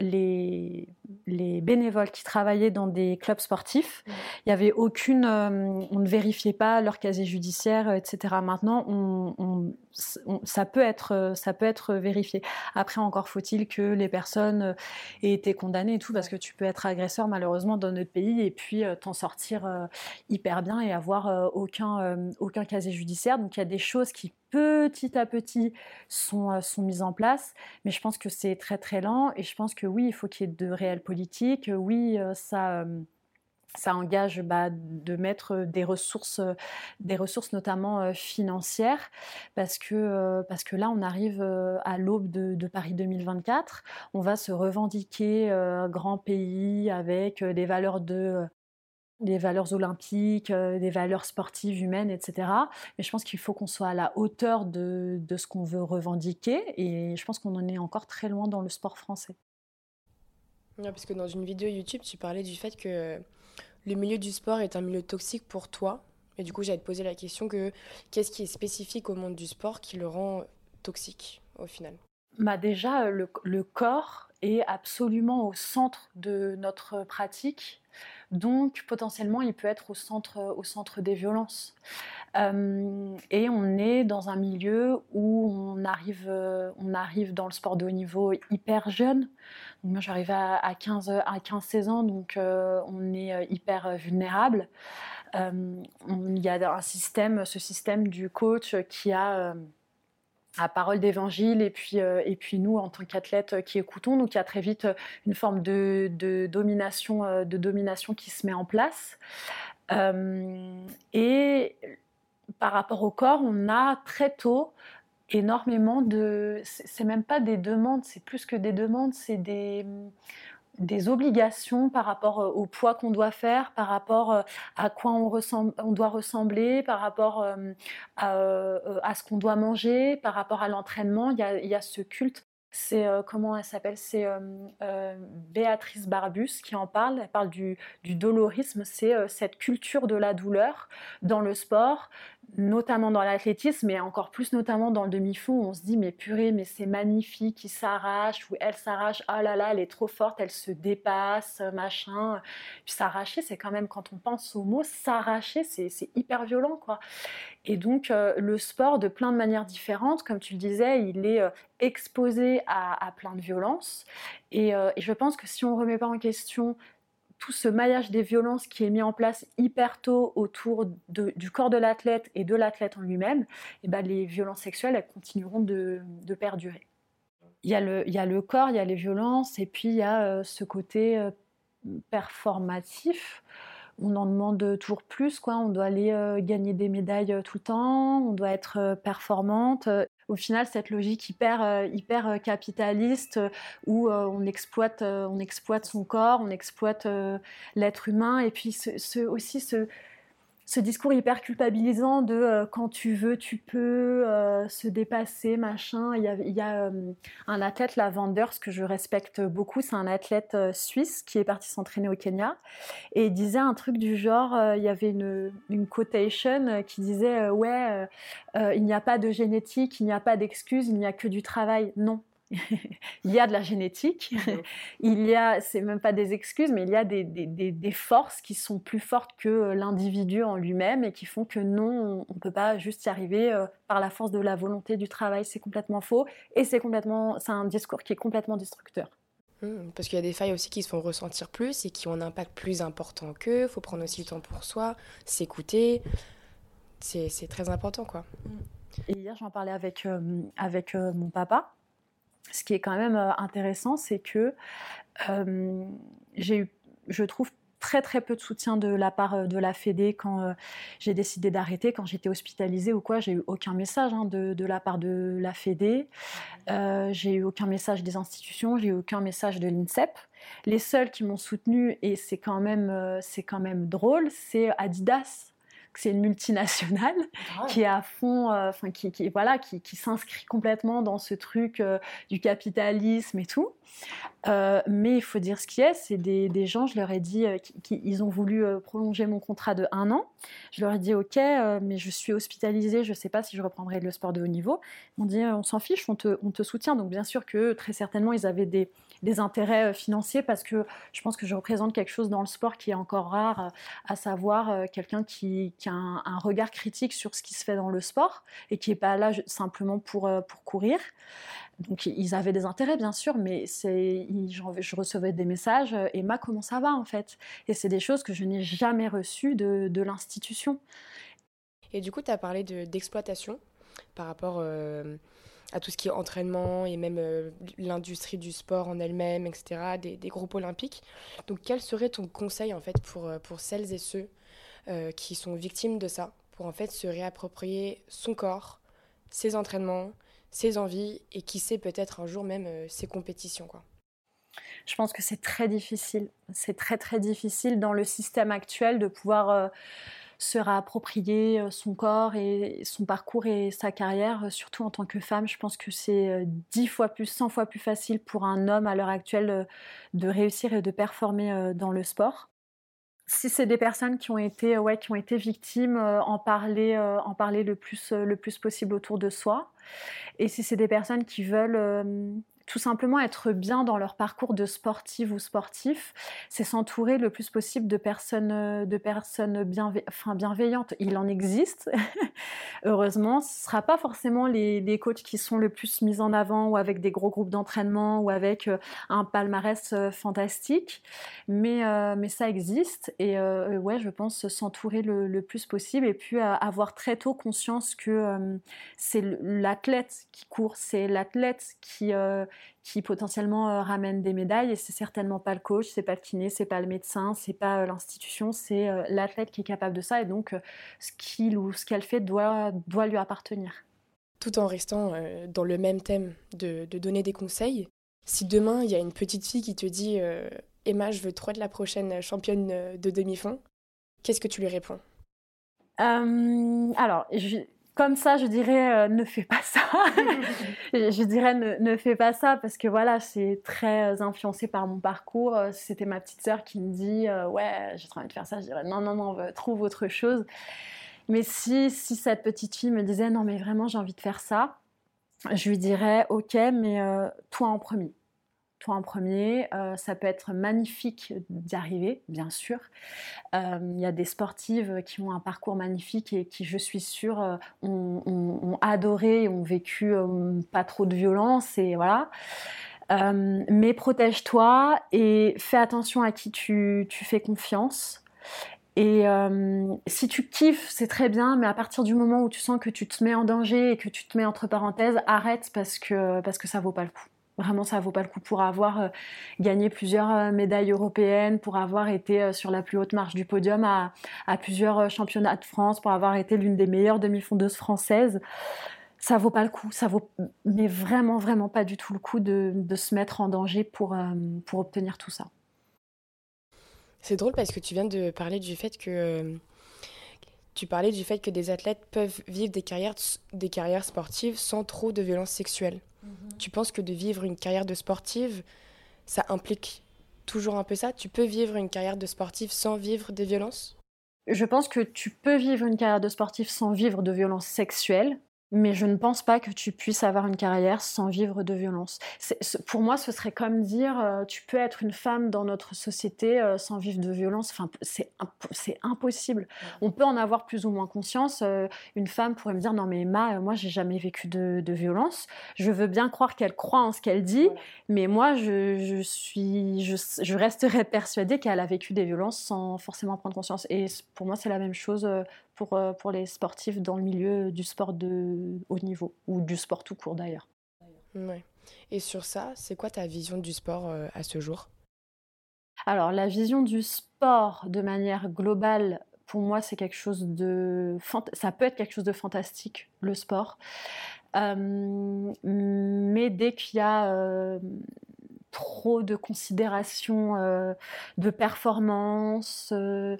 les, les, bénévoles qui travaillaient dans des clubs sportifs, il n'y avait aucune. Euh, on ne vérifiait pas leur casier judiciaire, etc. Maintenant, on, ça, peut être, ça peut être vérifié. Après, encore faut-il que les personnes euh, aient été condamnées et tout, parce que tu peux être agresseur, malheureusement, dans notre pays et puis euh, t'en sortir hyper bien et avoir euh, aucun, euh, aucun casier judiciaire. Donc il y a des choses qui petit à petit sont, euh, sont mises en place, mais je pense que c'est très très lent et je pense que oui, il faut qu'il y ait de réelles politiques. Oui, ça ça engage bah, de mettre des ressources, des ressources notamment financières, parce que, parce que là, on arrive à l'aube de, de, Paris 2024. On va se revendiquer grand pays avec des valeurs de des valeurs olympiques, euh, des valeurs sportives, humaines, etc. Mais je pense qu'il faut qu'on soit à la hauteur de, de ce qu'on veut revendiquer et je pense qu'on en est encore très loin dans le sport français. parce que dans une vidéo YouTube, tu parlais du fait que le milieu du sport est un milieu toxique pour toi. Et du coup, j'allais te poser la question que qu'est-ce qui est spécifique au monde du sport qui le rend toxique au final? Bah Déjà, le, le corps est absolument au centre de notre pratique donc potentiellement, il peut être au centre, au centre des violences. Euh, et on est dans un milieu où on arrive, euh, on arrive dans le sport de haut niveau hyper jeune. moi, j'arrive à, 15, à 15-16 ans, donc euh, on est hyper vulnérable. il y a un système, ce système du coach qui a à parole d'évangile et puis euh, et puis nous en tant qu'athlètes euh, qui écoutons. Donc il y a très vite euh, une forme de, domination de domination qui se met en place. Et par rapport au corps on a très tôt énormément de c'est même pas des demandes c'est plus que des demandes c'est des des obligations par rapport euh, au poids qu'on doit faire, par rapport euh, à quoi on, doit ressembler, par rapport euh, à, ce qu'on doit manger, par rapport à l'entraînement. Il, y a ce culte. C'est comment elle s'appelle? C'est Béatrice Barbus qui en parle. Elle parle du dolorisme. C'est cette culture de la douleur dans le sport, notamment dans l'athlétisme, mais encore plus notamment dans le demi-fond, on se dit mais purée, mais c'est magnifique, il s'arrache ou elle s'arrache, oh là là, elle est trop forte, elle se dépasse, machin. Puis s'arracher, c'est quand même, quand on pense au mot s'arracher, c'est hyper violent, quoi. Et donc euh, le sport, de plein de manières différentes, comme tu le disais, il est euh, exposé à, plein de violences. Et, euh, et, je pense que si on remet pas en question tout ce maillage des violences qui est mis en place hyper tôt autour du corps de l'athlète et de l'athlète en lui-même, et eh ben les violences sexuelles elles continueront de, perdurer. Il y, a le, corps, il y a les violences, et puis il y a euh, ce côté euh, performatif. On en demande toujours plus, quoi. On doit aller euh, gagner des médailles tout le temps, on doit être performante au final cette logique hyper, euh, hyper euh, capitaliste euh, où on, exploite, on exploite son corps, on exploite l'être humain et puis aussi ce, ce discours hyper culpabilisant de euh, quand tu veux, tu peux euh, se dépasser, machin. Il y a, euh, un athlète, la Vanders, que je respecte beaucoup. C'est un athlète suisse qui est parti s'entraîner au Kenya. Et il disait un truc du genre, il y avait une, une quotation qui disait, ouais, il n'y a pas de génétique, il n'y a pas d'excuse, il n'y a que du travail. Non, il y a de la génétique, il y a, c'est même pas des excuses, mais il y a des, des, des, forces qui sont plus fortes que l'individu en lui-même et qui font que non, on ne peut pas juste y arriver euh, par la force de la volonté du travail. C'est complètement faux et c'est complètement, c'est un discours qui est complètement destructeur. Mmh, parce qu'il y a des failles aussi qui se font ressentir plus et qui ont un impact plus important qu'eux. Il faut prendre aussi le temps pour soi, s'écouter. C'est, c'est très important, quoi. Et hier, j'en parlais avec, euh, avec euh, mon papa ce qui est quand même euh, intéressant, c'est que euh, j'ai eu, je trouve, très très peu de soutien de la part euh, de la Fédé quand j'ai décidé d'arrêter, quand j'étais hospitalisée ou quoi. J'ai eu aucun message hein, de, de, la part de la Fédé. j'ai eu aucun message des institutions. J'ai eu aucun message de l'INSEP. Les seuls qui m'ont soutenu et c'est quand même c'est quand même drôle, c'est Adidas c'est une multinationale qui est à fond, euh, enfin qui, qui, voilà, qui, qui s'inscrit complètement dans ce truc euh, du capitalisme et tout. Euh, mais il faut dire ce qui est, c'est des, gens, je leur ai dit, qu'ils ont voulu prolonger mon contrat de un an. Je leur ai dit, ok, mais je suis hospitalisée, je ne sais pas si je reprendrai le sport de haut niveau. M'ont dit, on s'en fiche, on te, on soutient. Donc bien sûr que très certainement, ils avaient des, intérêts euh, financiers parce que je pense que je représente quelque chose dans le sport qui est encore rare, euh, à savoir euh, quelqu'un qui, a un, regard critique sur ce qui se fait dans le sport et qui n'est pas là simplement pour courir. Donc ils avaient des intérêts bien sûr, mais je recevais des messages et ma comment ça va en fait? Et c'est des choses que je n'ai jamais reçues de, l'institution. Et du coup, tu as parlé d'exploitation par rapport à tout ce qui est entraînement et même euh, l'industrie du sport en elle-même, etc., des, groupes olympiques. Donc quel serait ton conseil en fait pour, euh, pour celles et ceux euh, qui sont victimes de ça, pour en fait se réapproprier son corps, ses entraînements, ses envies et qui sait peut-être un jour même ses compétitions quoi. Je pense que c'est très difficile. C'est très très difficile dans le système actuel de pouvoir se réapproprier euh, son corps et son parcours et sa carrière, euh, surtout en tant que femme. Je pense que c'est euh, dix fois plus, cent fois plus facile pour un homme à l'heure actuelle de réussir et de performer dans le sport. Si c'est des personnes qui ont été, ouais, qui ont été victimes, en parler, en parler le plus, le plus possible autour de soi. Et si c'est des personnes qui veulent tout simplement être bien dans leur parcours de sportive ou sportif, c'est s'entourer le plus possible de personnes, euh, de personnes bienveillantes. Il en existe, heureusement. Ce ne sera pas forcément les, les, coachs qui sont le plus mis en avant ou avec des gros groupes d'entraînement ou avec euh, un palmarès euh, fantastique, mais, mais ça existe. Et ouais, je pense s'entourer le, le, plus possible et puis avoir très tôt conscience que c'est l'athlète qui court, c'est l'athlète qui qui potentiellement euh, ramène des médailles. Et c'est certainement pas le coach, c'est pas le kiné, c'est pas le médecin, c'est pas euh, l'institution, c'est euh, l'athlète qui est capable de ça. Et donc ce qu'il ou ce qu'elle fait doit, doit lui appartenir. Tout en restant dans le même thème de, de, donner des conseils, si demain il y a une petite fille qui te dit Emma, je veux trop être la prochaine championne de demi-fond, qu'est-ce que tu lui réponds? Alors, je, comme ça, je dirais euh, ne fais pas ça. je dirais ne, ne, fais pas ça parce que voilà, c'est très euh, influencé par mon parcours. Euh, c'était ma petite sœur qui me dit ouais, j'ai trop envie de faire ça. Je dirais non, non, non, trouve autre chose. Mais si, si cette petite fille me disait non, mais vraiment, j'ai envie de faire ça, je lui dirais ok, mais toi en premier toi en premier. Euh, ça peut être magnifique d'y arriver, bien sûr. Euh, il y a des sportives qui ont un parcours magnifique et qui, je suis sûre, euh, ont, adoré ont vécu pas trop de violence et voilà. mais protège-toi et fais attention à qui tu, tu fais confiance. Et si tu kiffes, c'est très bien, mais à partir du moment où tu sens que tu te mets en danger et que tu te mets entre parenthèses, arrête parce que, parce que ça vaut pas le coup. Vraiment, ça vaut pas le coup pour avoir euh, gagné plusieurs euh, médailles européennes, pour avoir été euh, sur la plus haute marche du podium à, plusieurs championnats de France, pour avoir été l'une des meilleures demi-fondeuses françaises. Ça vaut pas le coup. Ça vaut, mais vraiment, vraiment pas du tout le coup de, se mettre en danger pour, pour obtenir tout ça. C'est drôle parce que tu viens de parler du fait que tu parlais du fait que des athlètes peuvent vivre des carrières, des carrières sportives sans trop de violence sexuelle. Mhm. Tu penses que de vivre une carrière de sportive, ça implique toujours un peu ça? Tu peux vivre une carrière de sportive sans vivre des violences? Je pense que tu peux vivre une carrière de sportive sans vivre de violences sexuelles. Mais je ne pense pas que tu puisses avoir une carrière sans vivre de violence. pour moi, ce serait comme dire euh, tu peux être une femme dans notre société euh, sans vivre de violence. Enfin, c'est impossible. On peut en avoir plus ou moins conscience. Euh, une femme pourrait me dire non mais Emma, moi j'ai jamais vécu de, violence. Je veux bien croire qu'elle croit en ce qu'elle dit, mais moi je, suis, je, je resterai persuadée qu'elle a vécu des violences sans forcément prendre conscience. Et pour moi, c'est la même chose pour, euh, pour les sportifs dans le milieu du sport de haut niveau, ou du sport tout court d'ailleurs. Ouais. Et sur ça, c'est quoi ta vision du sport euh, à ce jour? Alors, la vision du sport de manière globale, pour moi, c'est quelque chose de. Ça peut être quelque chose de fantastique, le sport. Euh, mais dès qu'il y a trop de considération euh, de performance, euh,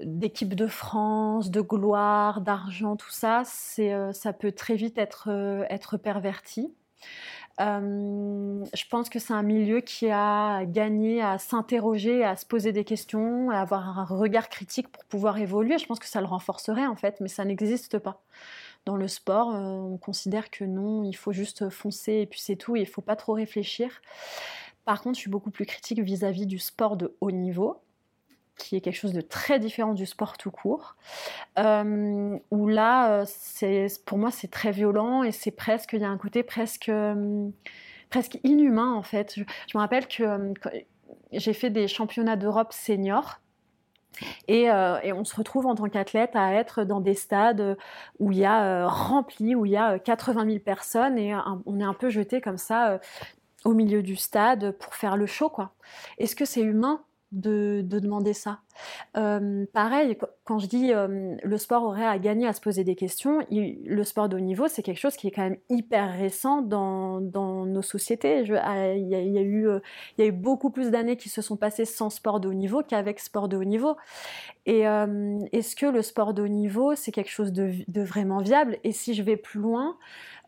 d'équipe de France, de gloire, d'argent, tout ça, euh, ça peut très vite être, être perverti. je pense que c'est un milieu qui a gagné à s'interroger, à se poser des questions, à avoir un regard critique pour pouvoir évoluer. Je pense que ça le renforcerait en fait, mais ça n'existe pas. Dans le sport, on considère que non, il faut juste foncer et puis c'est tout, il ne faut pas trop réfléchir. Par contre, je suis beaucoup plus critique vis-à-vis du sport de haut niveau, qui est quelque chose de très différent du sport tout court, euh, où là, euh, pour moi, c'est très violent et c'est presque, il y a un côté presque, euh, presque inhumain en fait. Je, me rappelle que j'ai fait des championnats d'Europe seniors. Et, on se retrouve en tant qu'athlète à être dans des stades où il y a rempli, où il y a 80 000 personnes et on est un peu jeté comme ça au milieu du stade pour faire le show, quoi. Est-ce que c'est humain de, demander ça? Euh, Pareil, quand je dis euh, le sport aurait à gagner à se poser des questions, le sport de haut niveau, c'est quelque chose qui est quand même hyper récent dans, nos sociétés. Ah, il y, a, eu, euh, il y a eu beaucoup plus d'années qui se sont passées sans sport de haut niveau qu'avec sport de haut niveau. Et est-ce que le sport de haut niveau, c'est quelque chose de, vraiment viable? Et si je vais plus loin,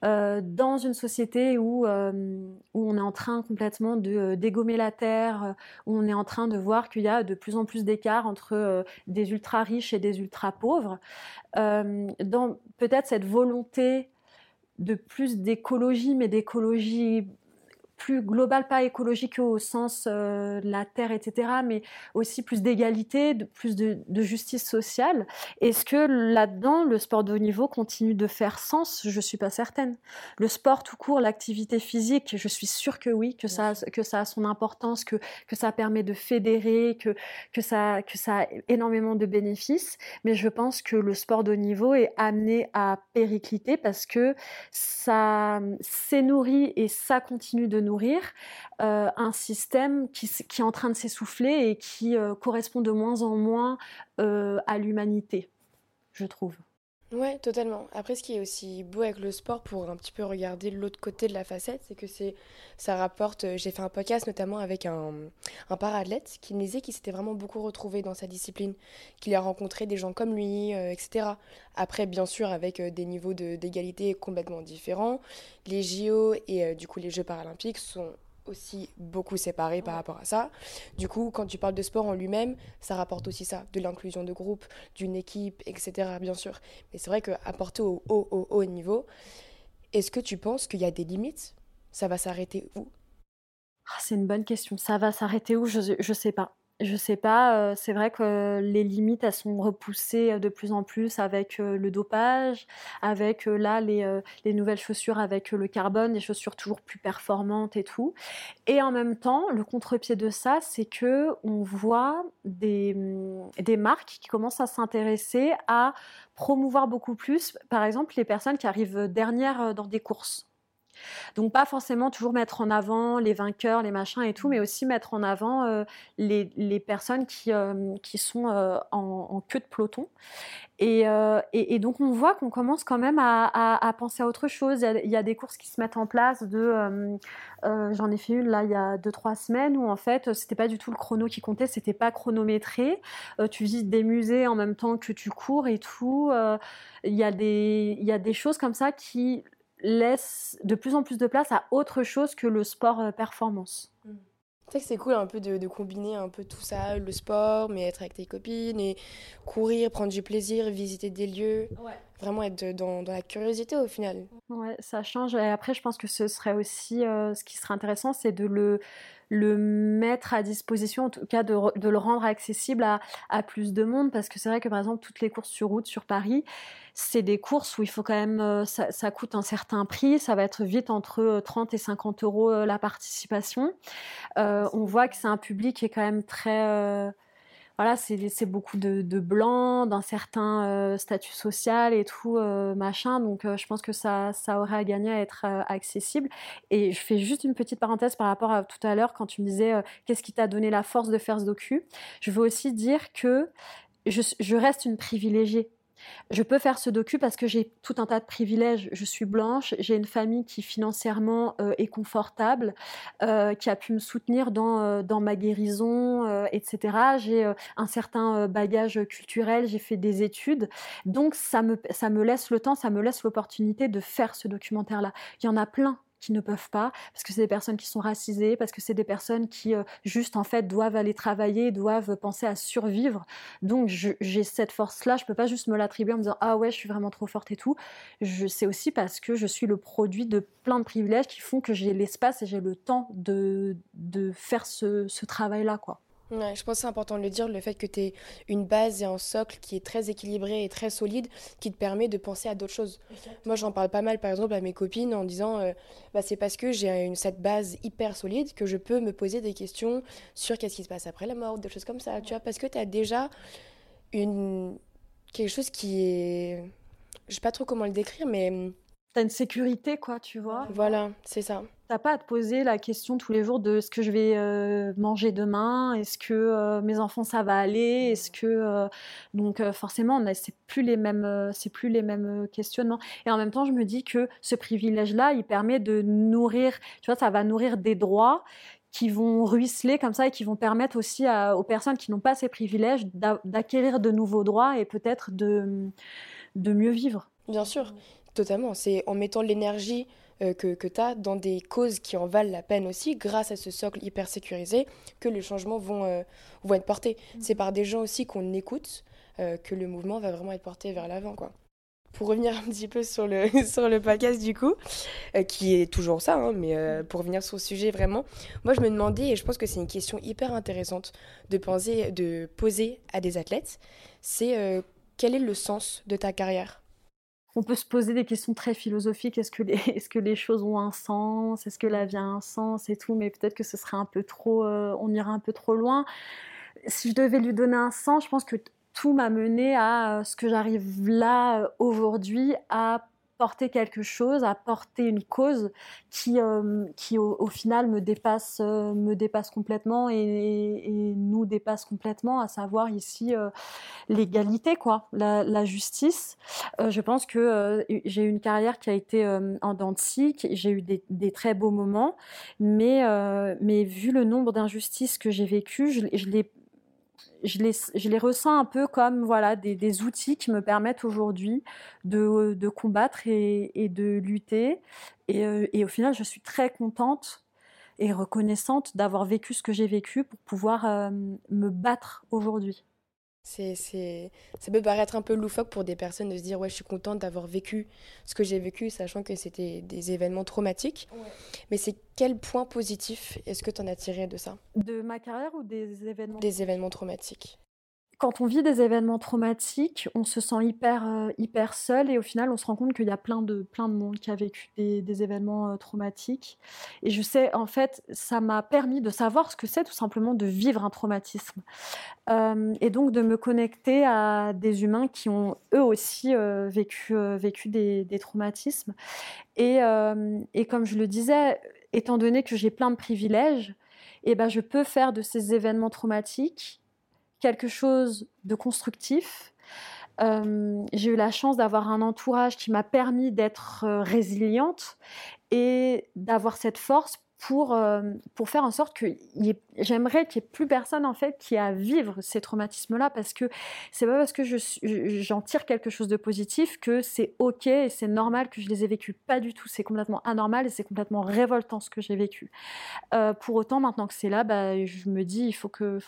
dans une société où, où, on est en train complètement de dégommer la terre, où on est en train de voir qu'il y a de plus en plus entre des ultra riches et des ultra pauvres, dans peut-être cette volonté de plus d'écologie, mais d'écologie plus global, pas écologique au sens euh, de la terre, etc., mais aussi plus d'égalité, de, plus de, justice sociale. Est-ce que là-dedans, le sport de haut niveau continue de faire sens? Je ne suis pas certaine. Le sport tout court, l'activité physique, je suis sûre que oui, que ça, que ça a son importance, que, que ça permet de fédérer, que, que, ça, que ça a énormément de bénéfices, mais je pense que le sport de haut niveau est amené à péricliter parce que ça s'est nourri et ça continue de nous euh, un système qui, est en train de s'essouffler et qui euh, correspond de moins en moins euh, à l'humanité, je trouve. Ouais, totalement. Après, ce qui est aussi beau avec le sport, pour un petit peu regarder l'autre côté de la facette, c'est que c'est, ça rapporte. J'ai fait un podcast notamment avec un, un para-athlète qui me disait qu'il s'était vraiment beaucoup retrouvé dans sa discipline, qu'il a rencontré des gens comme lui, etc. Après, bien sûr, avec des niveaux d'égalité complètement différents. Les JO et du coup les Jeux paralympiques sont aussi beaucoup séparés par rapport à ça. Du coup, quand tu parles de sport en lui-même, ça rapporte aussi ça, de l'inclusion de groupe, d'une équipe, etc. Bien sûr. Mais c'est vrai qu'apporter au haut, au haut niveau, est-ce que tu penses qu'il y a des limites? Ça va s'arrêter où? Ah, C'est une bonne question. Ça va s'arrêter où? Je ne sais pas. Je sais pas, euh, c'est vrai que les limites, elles sont repoussées euh, de plus en plus avec euh, le dopage, avec là les, les, nouvelles chaussures avec le carbone, des chaussures toujours plus performantes et tout. Et en même temps, le contre-pied de ça, c'est que on voit des, mm, des marques qui commencent à s'intéresser à promouvoir beaucoup plus, par exemple, les personnes qui arrivent dernières dans des courses. Donc pas forcément toujours mettre en avant les vainqueurs, les machins et tout, mais aussi mettre en avant euh, les, les, personnes qui, euh, qui sont euh, en, queue de peloton. Et, et, donc on voit qu'on commence quand même à, à, penser à autre chose. Il y, a, des courses qui se mettent en place. De, j'en ai fait une là il y a deux trois semaines où en fait c'était pas du tout le chrono qui comptait, c'était pas chronométré. tu visites des musées en même temps que tu cours et tout. Il y a des il y a des choses comme ça qui laisse de plus en plus de place à autre chose que le sport euh, performance. Mm. C'est que c'est cool un peu de, combiner un peu tout ça, le sport, mais être avec tes copines et courir, prendre du plaisir, visiter des lieux. Vraiment être dans, dans la curiosité au final. Ouais, ça change. Et après, je pense que ce serait aussi, euh, ce qui serait intéressant, c'est de le, le mettre à disposition, en tout cas de, de le rendre accessible à, à, plus de monde, parce que c'est vrai que par exemple, toutes les courses sur route sur Paris, c'est des courses où il faut quand même, euh, ça, ça, coûte un certain prix, ça va être vite entre 30 et 50 euros la participation. Euh, on voit que c'est un public qui est quand même très voilà, c'est beaucoup de, de blancs, d'un certain euh, statut social et tout, euh, machin. Donc, euh, je pense que ça, aurait à gagner à être accessible. Et je fais juste une petite parenthèse par rapport à tout à l'heure quand tu me disais qu'est-ce qui t'a donné la force de faire ce docu. Je veux aussi dire que je reste une privilégiée je peux faire ce docu parce que j'ai tout un tas de privilèges. Je suis blanche, j'ai une famille qui financièrement euh, est confortable, euh, qui a pu me soutenir dans, euh, dans ma guérison, etc. J'ai un certain bagage culturel, j'ai fait des études. Donc ça me, ça me laisse le temps, ça me laisse l'opportunité de faire ce documentaire-là. Il y en a plein qui ne peuvent pas, parce que c'est des personnes qui sont racisées, parce que c'est des personnes qui euh, juste en fait doivent aller travailler, doivent penser à survivre. Donc j'ai cette force-là, je peux pas juste me l'attribuer en me disant ah ouais je suis vraiment trop forte et tout. Sais aussi parce que je suis le produit de plein de privilèges qui font que j'ai l'espace et j'ai le temps de, de faire ce, ce travail-là quoi. Ouais, je pense que c'est important de le dire, le fait que tu aies une base et un socle qui est très équilibré et très solide, qui te permet de penser à d'autres choses. Moi, j'en parle pas mal, par exemple, à mes copines en disant, euh, bah, c'est parce que j'ai une, cette base hyper solide que je peux me poser des questions sur qu'est-ce qui se passe après la mort, des choses comme ça, tu vois, parce que tu as déjà une, quelque chose qui est... Je sais pas trop comment le décrire, mais... T'as une sécurité, quoi, tu vois. Voilà, c'est ça. T'as pas à te poser la question tous les jours de ce que je vais euh, manger demain, est-ce que euh, mes enfants ça va aller, est-ce que euh, donc forcément c'est plus les mêmes c'est plus les mêmes questionnements. Et en même temps je me dis que ce privilège là il permet de nourrir, tu vois ça va nourrir des droits qui vont ruisseler comme ça et qui vont permettre aussi à, aux personnes qui n'ont pas ces privilèges d'acquérir de nouveaux droits et peut-être de de mieux vivre. Bien sûr, totalement. C'est en mettant l'énergie euh, que, que tu as dans des causes qui en valent la peine aussi, grâce à ce socle hyper sécurisé, que les changements vont, euh, vont être portés. Mmh. C'est par des gens aussi qu'on écoute euh, que le mouvement va vraiment être porté vers l'avant. quoi. Pour revenir un petit peu sur le, sur le podcast du coup, qui est toujours ça, hein, mais euh, pour revenir sur le sujet vraiment, moi je me demandais, et je pense que c'est une question hyper intéressante de, penser, de poser à des athlètes, c'est quel est le sens de ta carrière? On peut se poser des questions très philosophiques. Est-ce que, les, choses ont un sens? Est-ce que la vie a un sens et tout? Mais peut-être que ce serait un peu trop, euh, on irait un peu trop loin. Si je devais lui donner un sens, je pense que tout m'a mené à ce que j'arrive là aujourd'hui à porter quelque chose, à porter une cause qui, euh, qui au, final me dépasse, euh, me dépasse complètement et, nous dépasse complètement, à savoir ici euh, l'égalité, quoi, la, justice. Je pense que j'ai eu une carrière qui a été en dents j'ai eu des, très beaux moments, mais, mais vu le nombre d'injustices que j'ai vécues, je, je l'ai je les, ressens un peu comme voilà des, outils qui me permettent aujourd'hui de, combattre et, de lutter. Et, euh, et, au final, je suis très contente et reconnaissante d'avoir vécu ce que j'ai vécu pour pouvoir euh, me battre aujourd'hui. C'est, c'est, ça peut paraître un peu loufoque pour des personnes de se dire ouais je suis contente d'avoir vécu ce que j'ai vécu sachant que c'était des événements traumatiques. Ouais. mais c'est quel point positif est-ce que tu en as tiré de ça? De ma carrière ou des événements des événements traumatiques quand on vit des événements traumatiques, on se sent hyper, euh, hyper seul et au final, on se rend compte qu'il y a plein de, plein de monde qui a vécu des, événements euh, traumatiques. Et je sais, en fait, ça m'a permis de savoir ce que c'est tout simplement de vivre un traumatisme. Euh, et donc de me connecter à des humains qui ont eux aussi vécu, vécu des, des, traumatismes. Et, et comme je le disais, étant donné que j'ai plein de privilèges, eh ben, je peux faire de ces événements traumatiques quelque chose de constructif. Euh, j'ai eu la chance d'avoir un entourage qui m'a permis d'être euh, résiliente et d'avoir cette force pour, euh, pour faire en sorte que j'aimerais qu'il n'y ait plus personne en fait qui a à vivre ces traumatismes-là parce que c'est pas parce que j'en tire quelque chose de positif que c'est ok et c'est normal que je les ai vécus. Pas du tout, c'est complètement anormal et c'est complètement révoltant ce que j'ai vécu. Euh, pour autant, maintenant que c'est là, bah, je me dis il faut que,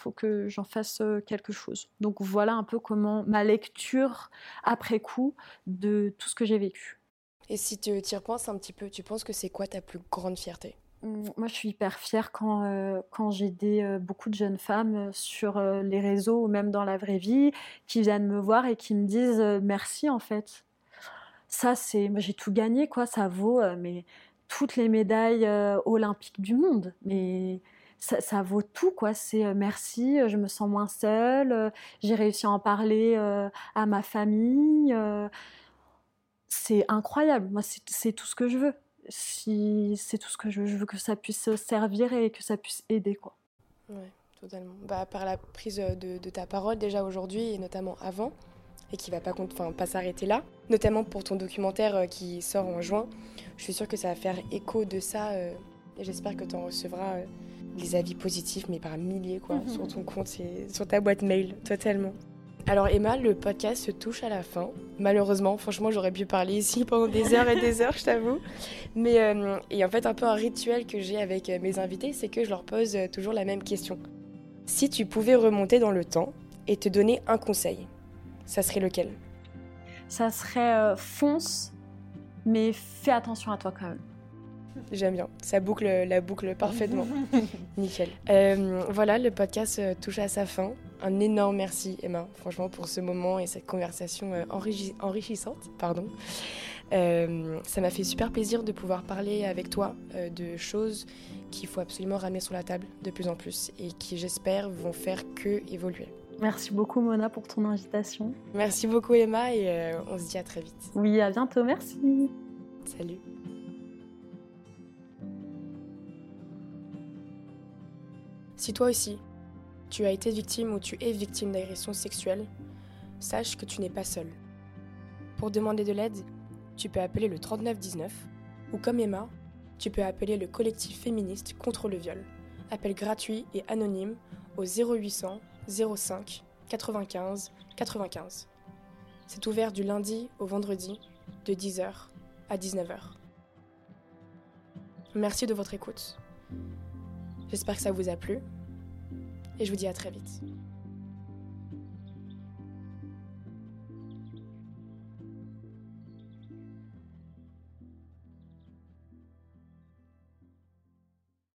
j'en fasse euh, quelque chose. Donc voilà un peu comment ma lecture après coup de tout ce que j'ai vécu. Et si tu y repenses un petit peu, tu penses que c'est quoi ta plus grande fierté? Moi, je suis hyper fière quand, euh, quand j'ai des, euh, beaucoup de jeunes femmes euh, sur les réseaux ou même dans la vraie vie qui viennent me voir et qui me disent merci en fait. Ça, c'est, j'ai tout gagné quoi. Ça vaut mais toutes les médailles olympiques du monde. Mais ça vaut tout quoi. C'est merci, je me sens moins seule. j'ai réussi à en parler à ma famille. c'est incroyable. Moi, c'est tout ce que je veux si c'est tout ce que je veux, je veux que ça puisse servir et que ça puisse aider quoi. Ouais, totalement. Bah, par la prise de, ta parole déjà aujourd'hui et notamment avant et qui va pas enfin pas s'arrêter là, notamment pour ton documentaire euh, qui sort en juin. Je suis sûre que ça va faire écho de ça euh, et j'espère que tu en recevras euh, des avis positifs mais par milliers quoi mhm. sur ton compte et sur ta boîte mail totalement. Alors Emma, le podcast se touche à la fin. Malheureusement, franchement, j'aurais pu parler ici pendant des heures et des heures, je t'avoue. Mais euh, et en fait, un peu un rituel que j'ai avec euh, mes invités, c'est que je leur pose euh, toujours la même question. Si tu pouvais remonter dans le temps et te donner un conseil, ça serait lequel? Ça serait fonce, mais fais attention à toi quand même. J'aime bien. Ça boucle la boucle parfaitement. Nickel. voilà, le podcast touche à sa fin un énorme merci Emma, franchement, pour ce moment et cette conversation euh, enrichissante. Pardon. Euh, ça m'a fait super plaisir de pouvoir parler avec toi euh, de choses qu'il faut absolument ramener sur la table de plus en plus et qui, j'espère, vont faire que évoluer. Merci beaucoup Mona pour ton invitation. Merci beaucoup Emma et on se dit à très vite. Oui, à bientôt, merci. Salut. Si toi aussi, tu as été victime ou tu es victime d'agression sexuelle, sache que tu n'es pas seul. Pour demander de l'aide, tu peux appeler le 3919 ou comme Emma, tu peux appeler le collectif féministe contre le viol. Appel gratuit et anonyme au 0800 05 95 95. C'est ouvert du lundi au vendredi de 10h à 19h. Merci de votre écoute. J'espère que ça vous a plu et je vous dis à très vite.